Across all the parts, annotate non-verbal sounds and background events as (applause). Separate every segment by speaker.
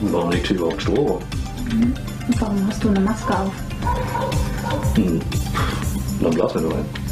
Speaker 1: warum liegt hier überhaupt Strom?
Speaker 2: Mhm. Warum hast du eine Maske auf?
Speaker 1: Hm. Dann blasen wir nur ein.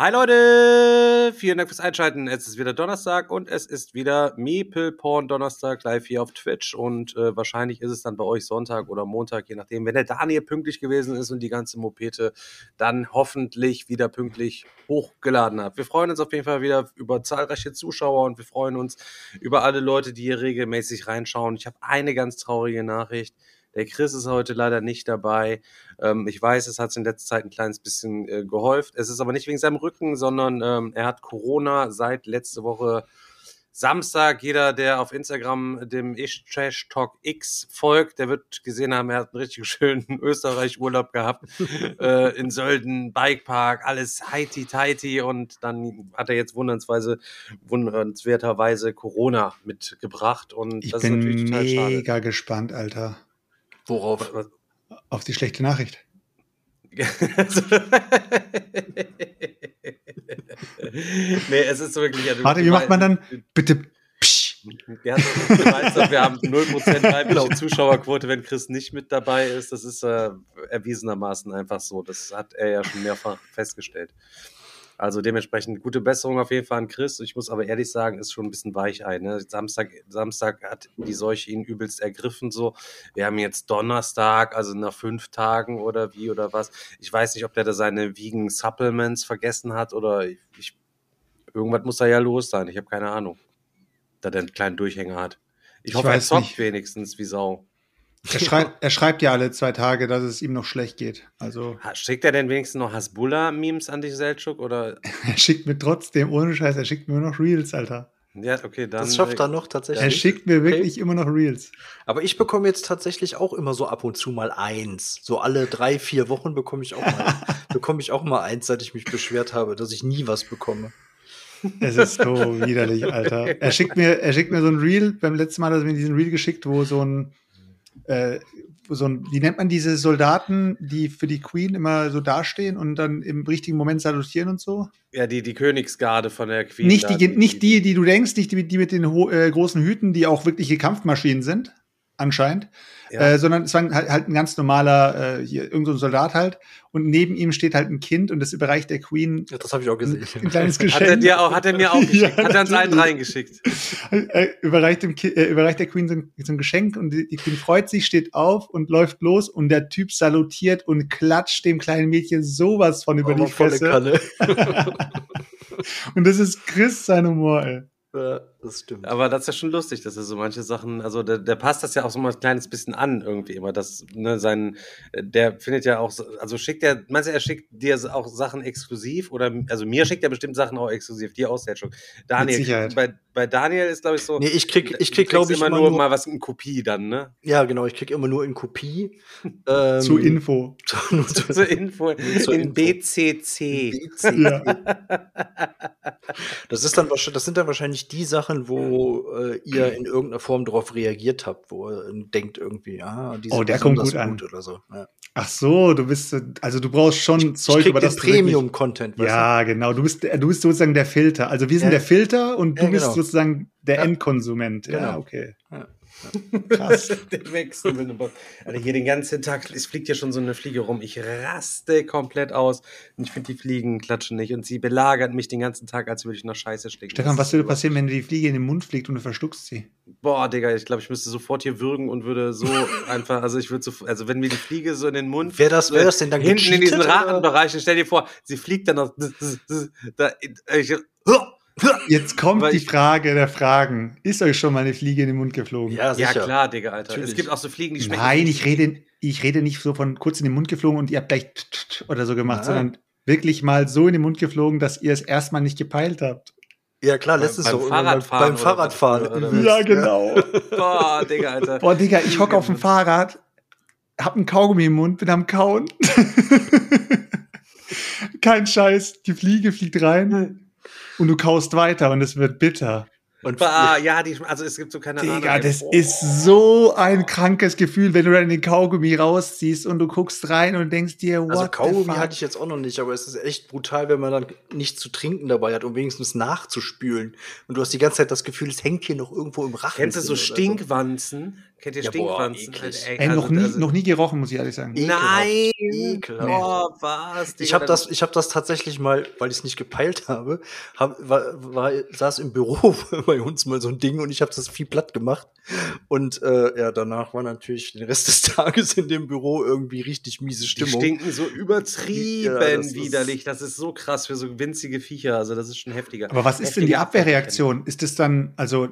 Speaker 3: Hi Leute, vielen Dank fürs Einschalten. Es ist wieder Donnerstag und es ist wieder Meeple Porn Donnerstag live hier auf Twitch und äh, wahrscheinlich ist es dann bei euch Sonntag oder Montag, je nachdem. Wenn der Daniel pünktlich gewesen ist und die ganze Mopete dann hoffentlich wieder pünktlich hochgeladen hat. Wir freuen uns auf jeden Fall wieder über zahlreiche Zuschauer und wir freuen uns über alle Leute, die hier regelmäßig reinschauen. Ich habe eine ganz traurige Nachricht. Der Chris ist heute leider nicht dabei. Ähm, ich weiß, es hat in letzter Zeit ein kleines bisschen äh, gehäuft. Es ist aber nicht wegen seinem Rücken, sondern ähm, er hat Corona seit letzte Woche Samstag. Jeder, der auf Instagram dem Ich Trash Talk X folgt, der wird gesehen haben, er hat einen richtig (laughs) schönen Österreich-Urlaub gehabt. (laughs) äh, in Sölden, Bikepark, alles heiti tighty und dann hat er jetzt wundernsweise, wundernswerterweise Corona mitgebracht und
Speaker 4: ich
Speaker 3: das
Speaker 4: bin
Speaker 3: ist natürlich total schade.
Speaker 4: mega gespannt, Alter.
Speaker 3: Worauf?
Speaker 4: Auf die schlechte Nachricht. (laughs)
Speaker 3: nee, es ist wirklich. Also,
Speaker 4: Warte, wie macht man dann? Bitte.
Speaker 3: Ja, wir haben 0% (laughs) weibliche Zuschauerquote, wenn Chris nicht mit dabei ist. Das ist äh, erwiesenermaßen einfach so. Das hat er ja schon mehrfach festgestellt. Also dementsprechend gute Besserung auf jeden Fall an Chris. Ich muss aber ehrlich sagen, ist schon ein bisschen Weichei. Ne? Samstag, Samstag hat die Seuche ihn übelst ergriffen. So, wir haben jetzt Donnerstag, also nach fünf Tagen oder wie oder was. Ich weiß nicht, ob der da seine Vegan Supplements vergessen hat oder ich, ich irgendwas muss da ja los sein. Ich habe keine Ahnung, da der einen kleinen Durchhänger hat. Ich,
Speaker 4: Ich
Speaker 3: hoffe, er zockt
Speaker 4: nicht.
Speaker 3: wenigstens wie Sau.
Speaker 4: Er (laughs) schreibt, er schreibt ja alle zwei Tage, dass es ihm noch schlecht geht. Also
Speaker 3: Schickt er denn wenigstens noch Hasbulla-Memes an dich, Seltschuk? Oder (laughs)
Speaker 4: er schickt mir trotzdem, ohne Scheiß, er schickt mir nur noch Reels, Alter.
Speaker 3: ja, okay, dann.
Speaker 5: Das schafft
Speaker 3: äh,
Speaker 5: er noch tatsächlich.
Speaker 4: Er schickt mir wirklich immer noch Reels.
Speaker 5: Aber ich bekomme jetzt tatsächlich auch immer so ab und zu mal eins. So alle drei, vier Wochen bekomme ich auch mal, (laughs) bekomme ich auch mal eins, seit ich mich beschwert habe, dass ich nie was bekomme.
Speaker 4: Es ist so widerlich, Alter. Er schickt mir, er schickt mir so ein Reel, beim letzten Mal hat er mir diesen Reel geschickt, wo so ein, äh, so ein, wie nennt man diese Soldaten, die für die Queen immer so dastehen und dann im richtigen Moment salutieren und so?
Speaker 3: Ja, die, die Königsgarde von der Queen.
Speaker 4: Nicht
Speaker 3: da,
Speaker 4: die, nicht die, die du denkst, nicht die, die mit den äh, großen Hüten, die auch wirkliche Kampfmaschinen sind, anscheinend,
Speaker 3: Ja.
Speaker 4: äh, sondern es war halt, halt ein ganz normaler, äh, hier, irgendein so ein Soldat halt, und neben ihm steht halt ein Kind und das überreicht der Queen
Speaker 5: Ja, das habe ich auch
Speaker 4: ein,
Speaker 5: gesehen.
Speaker 4: ein kleines
Speaker 3: Hat er
Speaker 4: Geschenk.
Speaker 3: dir auch, hat er mir auch (laughs) geschickt.
Speaker 4: Ja,
Speaker 3: hat er uns allen reingeschickt.
Speaker 4: äh, überreicht, dem äh, überreicht der Queen so ein, so ein Geschenk und die, die Queen freut sich, steht auf und läuft los und der Typ salutiert und klatscht dem kleinen Mädchen sowas von über
Speaker 5: Aber
Speaker 4: die Fresse. (laughs) Und das ist Chris sein Humor, ey.
Speaker 5: ja, das stimmt.
Speaker 3: Aber das ist ja schon lustig, dass er so manche Sachen, also der, der passt das ja auch so mal ein kleines bisschen an irgendwie immer, dass, ne, sein, der findet ja auch, so- also schickt er, meinst du, er schickt dir auch Sachen exklusiv oder, also mir schickt er bestimmt Sachen auch exklusiv, dir auch, Selchuk. Daniel,
Speaker 4: Sicherheit.
Speaker 3: bei, bei Daniel ist, glaube ich, so,
Speaker 5: nee, ich krieg, ich krieg, glaube ich,
Speaker 3: immer nur, mal was in Kopie dann, ne?
Speaker 5: Ja, genau, ich krieg immer nur in Kopie. (laughs) Ähm,
Speaker 4: Zu Info.
Speaker 5: nur zu-
Speaker 3: Zur Info, (laughs) (laughs)
Speaker 5: Zur
Speaker 3: in
Speaker 5: Info.
Speaker 3: BCC.
Speaker 4: Ja.
Speaker 5: Das ist dann wahrscheinlich, das sind dann wahrscheinlich die Sachen, wo äh, ihr in irgendeiner Form darauf reagiert habt, wo ihr denkt irgendwie, ah, die
Speaker 4: Oh, der kommt gut an.
Speaker 5: oder so. Ja.
Speaker 4: Ach so, du bist, also du brauchst schon Zeug,
Speaker 5: ich
Speaker 4: über das
Speaker 5: Premium-Content,
Speaker 4: Ja, genau. Du bist, du bist sozusagen der Filter. Also wir sind
Speaker 5: Ja.
Speaker 4: der Filter und du
Speaker 5: Ja,
Speaker 4: bist
Speaker 5: genau.
Speaker 4: sozusagen der
Speaker 5: Ja.
Speaker 4: Endkonsument. Ja,
Speaker 5: Genau.
Speaker 4: okay. Krass. (laughs)
Speaker 3: Der Wechsel mit dem Bock. Alter, hier den ganzen Tag, es fliegt ja schon so eine Fliege rum. Ich raste komplett aus. Und ich finde, die Fliegen klatschen nicht. Und sie belagert mich den ganzen Tag, als würde ich nach Scheiße stecken.
Speaker 4: Stefan, was würde passieren, wenn dir die Fliege in den Mund fliegt und du verschluckst sie?
Speaker 3: Boah, Digga, ich glaube, ich müsste sofort hier würgen und würde so (laughs) einfach, also ich würde so, also wenn mir die Fliege so in den Mund.
Speaker 5: Wäre das- wär das denn dann
Speaker 3: Hinten in diesen? Rachenbereich, stell dir vor, sie fliegt dann noch. (laughs) Da, ich,
Speaker 4: Jetzt kommt
Speaker 3: Aber
Speaker 4: die Frage der Fragen. Ist euch schon mal eine Fliege in den Mund geflogen?
Speaker 5: Ja,
Speaker 3: Ja,
Speaker 5: sicher.
Speaker 3: klar, Digga, Alter.
Speaker 5: Natürlich.
Speaker 3: Es gibt auch so Fliegen, die schmecken.
Speaker 4: Nein, ich rede, ich rede nicht so von kurz in den Mund geflogen und ihr habt gleich t- t- t- oder so gemacht,
Speaker 5: Nein.
Speaker 4: sondern wirklich mal so in den Mund geflogen, dass ihr es erstmal nicht gepeilt habt.
Speaker 5: Ja, klar, letztens
Speaker 3: beim
Speaker 5: doch
Speaker 3: Fahrradfahren
Speaker 5: beim Fahrradfahren.
Speaker 4: Ja, genau. (laughs)
Speaker 3: Boah, Digga, Alter.
Speaker 4: Boah, Digga, ich hocke auf dem (laughs) Fahrrad, hab einen Kaugummi im Mund, bin am Kauen. (laughs) Kein Scheiß, die Fliege fliegt rein und du kaust weiter und es wird bitter.
Speaker 5: Und
Speaker 3: Bah, ja, die, also es gibt so keine Ahnung.
Speaker 4: Digga,
Speaker 3: ey,
Speaker 4: das
Speaker 3: boah.
Speaker 4: ist so ein krankes Gefühl, wenn du dann den Kaugummi rausziehst und du guckst rein und denkst dir, what
Speaker 5: Also Kaugummi hatte ich jetzt auch noch nicht, aber es ist echt brutal, wenn man dann nichts zu trinken dabei hat, um wenigstens nachzuspülen. Und du hast die ganze Zeit das Gefühl, es hängt hier noch irgendwo im Rachen.
Speaker 3: Kennst du so Stinkwanzen? Kennt ihr
Speaker 5: Ja, boah,
Speaker 3: Stinkwanzen?
Speaker 5: eklig.
Speaker 3: Ey,
Speaker 4: Ey,
Speaker 3: also-
Speaker 4: noch, nie,
Speaker 3: also-
Speaker 4: noch nie gerochen, muss ich ehrlich sagen.
Speaker 5: Ekelhaft.
Speaker 3: Nein!
Speaker 5: Ekelhaft.
Speaker 3: Boah, was?
Speaker 5: Ich
Speaker 3: Digga,
Speaker 5: habe das, ich habe das tatsächlich mal, weil ich es nicht gepeilt habe, hab, war, war, saß im Büro (laughs) bei uns mal so ein Ding und ich habe das viel platt gemacht. Und äh, ja, danach war natürlich den Rest des (laughs) Tages in dem Büro irgendwie richtig miese
Speaker 3: Die
Speaker 5: Stimmung.
Speaker 3: stinken so übertrieben
Speaker 5: Ja, das ist-
Speaker 3: widerlich. Das ist so krass für so winzige Viecher. Also, das ist schon heftiger.
Speaker 4: Aber was ist denn die Abwehrreaktion? Ist es dann, also,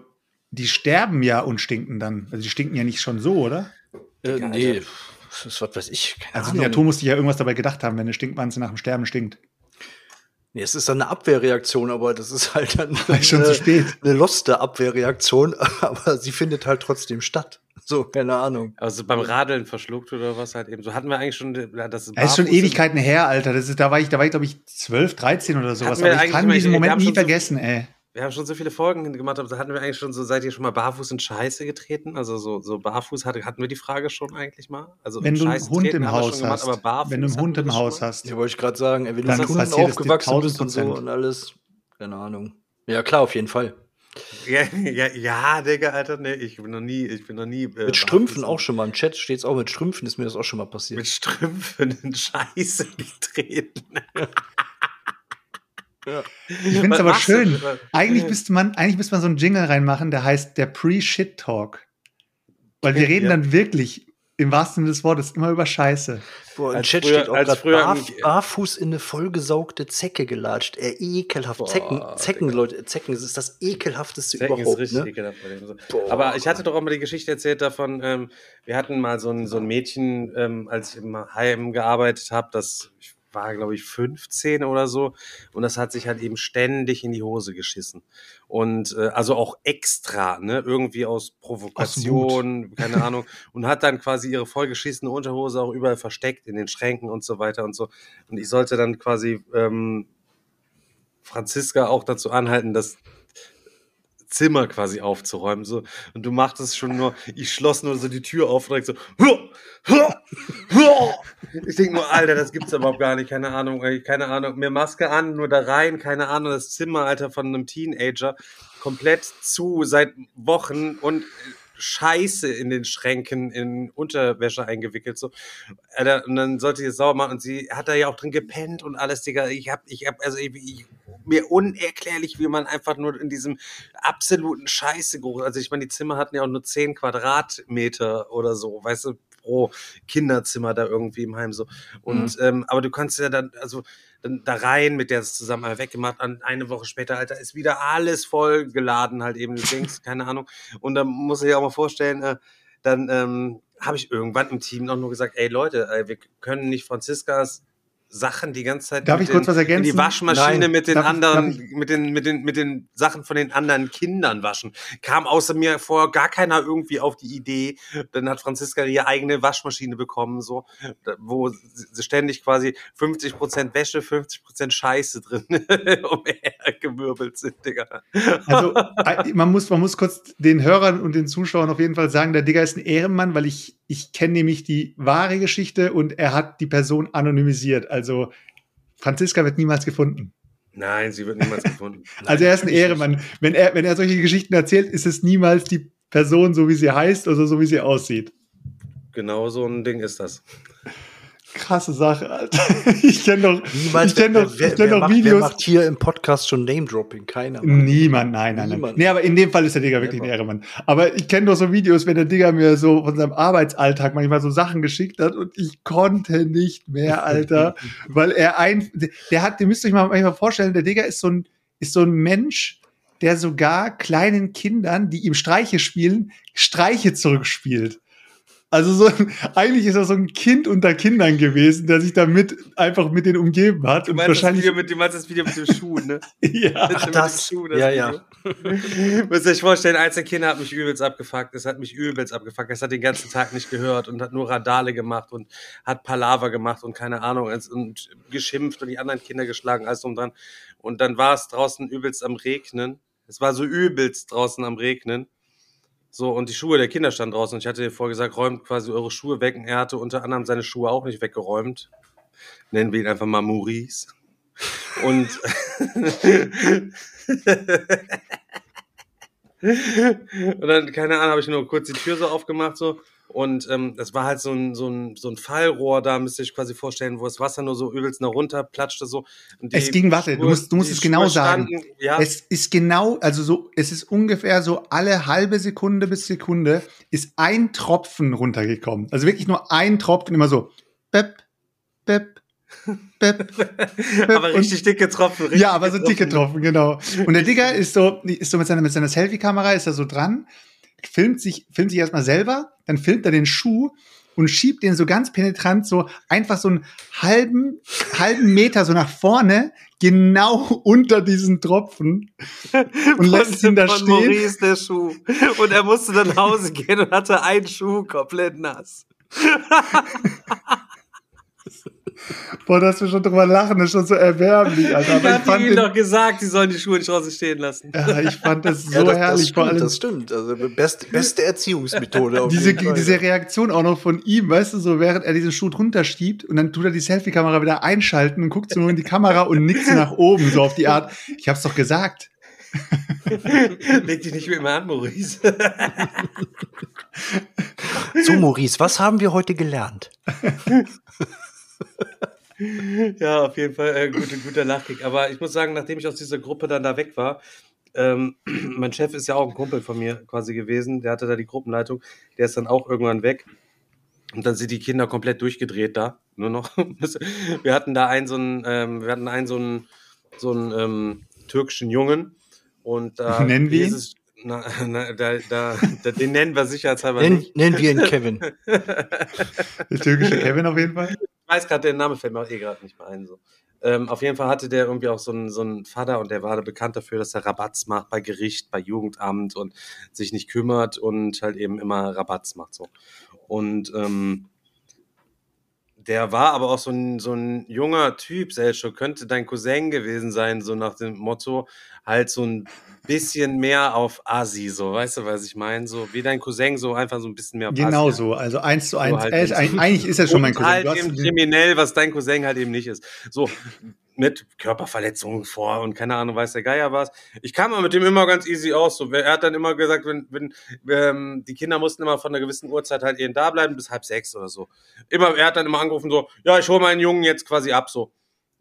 Speaker 4: die sterben ja und stinken dann. Also, die stinken ja nicht schon so, oder?
Speaker 5: Äh, nee,
Speaker 3: Alter.
Speaker 5: das ist was weiß ich. Keine
Speaker 4: Also, die
Speaker 5: Ahnung.
Speaker 4: Natur muss sich ja irgendwas dabei gedacht haben, wenn eine Stinkwanze nach dem Sterben stinkt.
Speaker 5: Nee, es ist dann eine Abwehrreaktion, aber das ist halt dann (laughs)
Speaker 4: Ist schon
Speaker 5: eine,
Speaker 4: zu spät.
Speaker 5: eine loste Abwehrreaktion, (laughs) aber sie findet halt trotzdem statt. So, keine Ahnung.
Speaker 3: Also beim Radeln verschluckt oder was halt eben. So hatten wir eigentlich schon, ja, das
Speaker 4: Das ist schon Ewigkeiten her, Alter. Das ist, da war ich, da war ich, glaube ich, 12, 13 oder sowas. Aber ich kann diesen Moment nie
Speaker 3: schon so-
Speaker 4: vergessen, ey.
Speaker 3: Wir haben schon so viele Folgen gemacht, aber da hatten wir eigentlich schon so, seid ihr schon mal barfuß in Scheiße getreten? Also so, so barfuß hatte, hatten wir die Frage schon eigentlich mal? Also
Speaker 4: Wenn
Speaker 3: in
Speaker 4: du einen
Speaker 3: Scheiße
Speaker 4: Hund
Speaker 3: treten
Speaker 4: im
Speaker 3: haben wir
Speaker 4: Haus
Speaker 3: schon gemacht,
Speaker 4: hast.
Speaker 3: aber barfuß
Speaker 4: Wenn du einen Hund im Haus hast.
Speaker 5: Ja, wollte ich gerade sagen, wenn du mit Hunden aufgewachsen bist und so
Speaker 4: 1000%.
Speaker 5: und alles. Keine Ahnung. Ja, klar, auf jeden Fall.
Speaker 3: Ja, ja, ja, Digga, Alter, nee, ich bin noch nie, ich bin noch nie. Äh,
Speaker 5: Mit Strümpfen
Speaker 3: barfuß
Speaker 5: auch schon mal. Im Chat steht es auch, mit Strümpfen ist mir das auch schon mal passiert.
Speaker 3: Mit Strümpfen in Scheiße (laughs) getreten. (laughs)
Speaker 4: Ich finde es aber
Speaker 3: du?
Speaker 4: schön. Eigentlich müsste man, eigentlich müsste man so einen Jingle reinmachen, der heißt der Pre-Shit-Talk. Weil wir reden
Speaker 3: Ja.
Speaker 4: dann wirklich im wahrsten Sinne des Wortes immer über Scheiße.
Speaker 5: Boah, im
Speaker 3: Als
Speaker 5: Chat
Speaker 3: früher-
Speaker 5: steht auch
Speaker 3: als
Speaker 5: gerade
Speaker 3: früher
Speaker 5: barf, barfuß in eine vollgesaugte Zecke gelatscht. Äh, ekelhaft.
Speaker 3: Boah,
Speaker 5: Zecken, Zecken,
Speaker 3: Digga.
Speaker 5: Leute, Zecken, das ist das ekelhafteste
Speaker 3: Zecken ist
Speaker 5: überhaupt.
Speaker 3: richtig
Speaker 5: Ne?
Speaker 3: ekelhaft.
Speaker 5: Boah.
Speaker 3: Aber ich hatte doch auch mal die Geschichte erzählt davon, ähm, wir hatten mal so ein, so ein Mädchen, ähm, als ich im Heim gearbeitet habe, das war, glaube ich, 15 oder so. Und das hat sich halt eben ständig in die Hose geschissen. Und äh, also auch extra, ne? Irgendwie aus Provokation, keine Ahnung. (laughs) Und hat dann quasi ihre vollgeschissene Unterhose auch überall versteckt in den Schränken und so weiter und so. Und ich sollte dann quasi ähm, Franziska auch dazu anhalten, das Zimmer quasi aufzuräumen. So. Und du machtest schon nur, ich schloss nur so die Tür auf und so. "Hua, hua, hua." Ich denke nur, Alter, das gibt's überhaupt gar nicht. Keine Ahnung, keine Ahnung. Mir Maske an, nur da rein, keine Ahnung. Das Zimmer, Alter, von einem Teenager komplett zu seit Wochen und Scheiße in den Schränken in Unterwäsche eingewickelt so. Alter, und dann sollte ich es sauber machen und sie hat da ja auch drin gepennt und alles, Digga. Ich hab, ich hab, also ich, ich, mir unerklärlich, wie man einfach nur in diesem absoluten Scheißegeruch, also ich meine, die Zimmer hatten ja auch nur 10 Quadratmeter oder so, weißt du, pro Kinderzimmer da irgendwie im Heim so. Und, ähm, aber du kannst ja dann, also dann da rein mit der zusammen mal weggemacht. Und eine Woche später, Alter, ist wieder alles voll geladen, halt eben, denkst, (laughs) keine Ahnung. Und dann muss ich auch mal vorstellen, äh, dann ähm, habe ich irgendwann im Team noch nur gesagt, ey Leute, ey, wir können nicht Franziskas Sachen die ganze Zeit
Speaker 4: Darf ich kurz
Speaker 3: den,
Speaker 4: was ergänzen?
Speaker 3: in die Waschmaschine
Speaker 4: Nein.
Speaker 3: mit den
Speaker 4: Darf ich-
Speaker 3: anderen,
Speaker 4: darf
Speaker 3: mit den, mit den, mit den Sachen von den anderen Kindern waschen. Kam außer mir vor gar keiner irgendwie auf die Idee. Dann hat Franziska ihre eigene Waschmaschine bekommen, so, wo sie ständig quasi 50% Wäsche, 50% Scheiße drin (laughs) umhergewirbelt sind, Digga.
Speaker 4: Also, (laughs) äh, man muss, man muss kurz den Hörern und den Zuschauern auf jeden Fall sagen, der Digger ist ein Ehrenmann, weil ich, ich kenne nämlich die wahre Geschichte und er hat die Person anonymisiert. Also, Franziska wird niemals gefunden.
Speaker 3: Nein, sie wird niemals gefunden. Nein, (laughs)
Speaker 4: also, er ist ein Ehrenmann. Wenn er, wenn er solche Geschichten erzählt, ist es niemals die Person, so wie sie heißt oder so wie sie aussieht.
Speaker 3: Genau so ein Ding ist das.
Speaker 4: Krasse Sache, Alter. (laughs) Ich kenne doch,
Speaker 5: Niemals.
Speaker 4: ich kenn doch,
Speaker 5: wer,
Speaker 4: ich kenn
Speaker 5: wer,
Speaker 4: doch
Speaker 5: macht, wer
Speaker 4: Videos.
Speaker 5: macht hier im Podcast schon Name-Dropping? Keiner. Mann.
Speaker 4: Niemand, nein, nein, nein.
Speaker 5: Niemand.
Speaker 4: Nee, aber in dem Fall ist der Digger wirklich ein
Speaker 5: Never.
Speaker 4: Ehrenmann. Aber ich kenne doch so Videos, wenn der Digger mir so von seinem Arbeitsalltag manchmal so Sachen geschickt hat und ich konnte nicht mehr, Alter. (laughs) weil er ein, der hat, ihr müsst euch mal manchmal vorstellen, der Digger ist so ein, ist so ein Mensch, der sogar kleinen Kindern, die ihm Streiche spielen, Streiche zurückspielt. Also so, eigentlich ist er so ein Kind unter Kindern gewesen, der sich damit einfach mit denen umgeben hat.
Speaker 3: Du
Speaker 4: und
Speaker 3: meinst,
Speaker 4: wahrscheinlich,
Speaker 3: das Video mit, du meinst das Video mit dem Schuh, ne? (laughs)
Speaker 4: ja.
Speaker 3: Mit dem
Speaker 5: das.
Speaker 3: Schuh,
Speaker 5: Ja, ja.
Speaker 3: Video. (laughs) Müsst ihr euch vorstellen, eins der Kinder hat mich übelst abgefuckt. Es hat mich übelst abgefuckt. Es hat den ganzen Tag nicht gehört und hat nur Radale gemacht und hat Palaver gemacht und keine Ahnung und- und geschimpft und die anderen Kinder geschlagen, alles drum dran. Und dann war es draußen übelst am Regnen. Es war so übelst draußen am Regnen. So, und die Schuhe der Kinder standen draußen. Und ich hatte dir vorher gesagt, räumt quasi eure Schuhe weg. Und er hatte unter anderem seine Schuhe auch nicht weggeräumt. Nennen wir ihn einfach mal Maurice. Und (laughs) und dann, keine Ahnung, habe ich nur kurz die Tür so aufgemacht so. Und ähm, das war halt so ein, so, ein, so ein Fallrohr da, müsst ihr euch quasi vorstellen, wo das Wasser nur so übelst nach runter platschte so. Und
Speaker 4: Es ging, warte, du musst- du musst es genau
Speaker 3: Schuhe
Speaker 4: sagen.
Speaker 3: standen- ja,
Speaker 4: Es ist genau, also so, es ist ungefähr so alle halbe Sekunde bis Sekunde ist ein Tropfen runtergekommen. Also wirklich nur ein Tropfen, immer so. Bep, bep, bep. (laughs)
Speaker 3: aber richtig dicke Tropfen. Richtig
Speaker 4: ja, aber so dicke Tropfen, genau. Und der Digger ist so, ist so mit seiner, mit seiner Selfie-Kamera, ist er so dran, filmt sich, filmt sich erstmal selber, dann filmt er den Schuh und schiebt den so ganz penetrant so einfach so einen halben, halben Meter so nach vorne, genau unter diesen Tropfen (laughs) und lässt ihn da
Speaker 3: von
Speaker 4: stehen.
Speaker 3: Maurice der Schuh. Und er musste dann nach Hause gehen und hatte einen Schuh komplett nass. (laughs)
Speaker 4: Boah, dass wir schon drüber lachen, das ist schon so erbärmlich, Alter.
Speaker 3: Ich
Speaker 4: Aber ich
Speaker 3: hatte
Speaker 4: fand,
Speaker 3: ihnen
Speaker 4: den,
Speaker 3: doch gesagt, die sollen die Schuhe nicht draußen stehen lassen.
Speaker 4: ja, ich fand das (laughs) so
Speaker 5: Ja, das,
Speaker 4: herrlich,
Speaker 5: das
Speaker 4: vor
Speaker 5: stimmt,
Speaker 4: allem
Speaker 5: das stimmt. Also best, beste Erziehungsmethode. Auf
Speaker 4: diese,
Speaker 5: jeden Fall.
Speaker 4: diese Reaktion auch noch von ihm, weißt du, so während er diesen Schuh drunter schiebt und dann tut er die Selfie-Kamera wieder einschalten und guckt so nur in die Kamera und nickt nach oben, so auf die Art, ich hab's doch gesagt. (laughs)
Speaker 3: Leg dich nicht mehr immer an, Maurice.
Speaker 5: So, Maurice, was haben wir heute gelernt? (laughs) (laughs)
Speaker 3: ja, auf jeden Fall äh, guter, guter Lachkick. Aber ich muss sagen, nachdem ich aus dieser Gruppe dann da weg war, ähm, (clears throat) mein Chef ist ja auch ein Kumpel von mir quasi gewesen, der hatte da die Gruppenleitung, der ist dann auch irgendwann weg. Und dann sind die Kinder komplett durchgedreht da, nur noch. (laughs) wir hatten da einen so einen, ähm, wir hatten einen so einen, so einen ähm, türkischen Jungen und da (laughs)
Speaker 4: Nennen wir ihn?
Speaker 3: na, na, da, da, da, den nennen wir sicherheitshalber
Speaker 5: Nenn,
Speaker 3: nicht.
Speaker 5: nennen wir ihn Kevin.
Speaker 4: Der türkische Kevin auf jeden Fall.
Speaker 3: Ich weiß gerade, der Name fällt mir auch eh gerade nicht mehr ein. So. Ähm, auf jeden Fall hatte der irgendwie auch so einen, so einen Vater und der war bekannt dafür, dass er Rabatz macht bei Gericht, bei Jugendamt und sich nicht kümmert und halt eben immer Rabatz macht. So. Und ähm, der war aber auch so ein, so ein junger Typ, Selcho, könnte dein Cousin gewesen sein, so nach dem Motto, halt so ein bisschen mehr auf Asi, so, weißt du, was ich meine? So wie dein Cousin, so einfach so ein bisschen mehr auf
Speaker 4: Genau
Speaker 3: Asi.
Speaker 4: so, also eins zu eins.
Speaker 3: halt
Speaker 4: ist,
Speaker 3: eben.
Speaker 4: eigentlich- ist er schon mein Cousin.
Speaker 3: halt eben kriminell, was dein Cousin halt eben nicht ist. So, mit Körperverletzungen vor und keine Ahnung, weiß der Geier was. Ich kam aber mit dem immer ganz easy aus. So, er hat dann immer gesagt, wenn, wenn ähm, die Kinder mussten immer von einer gewissen Uhrzeit halt eben da bleiben, bis halb sechs oder so. Immer, er hat dann immer angerufen, so, ja, ich hole meinen Jungen jetzt quasi ab, so.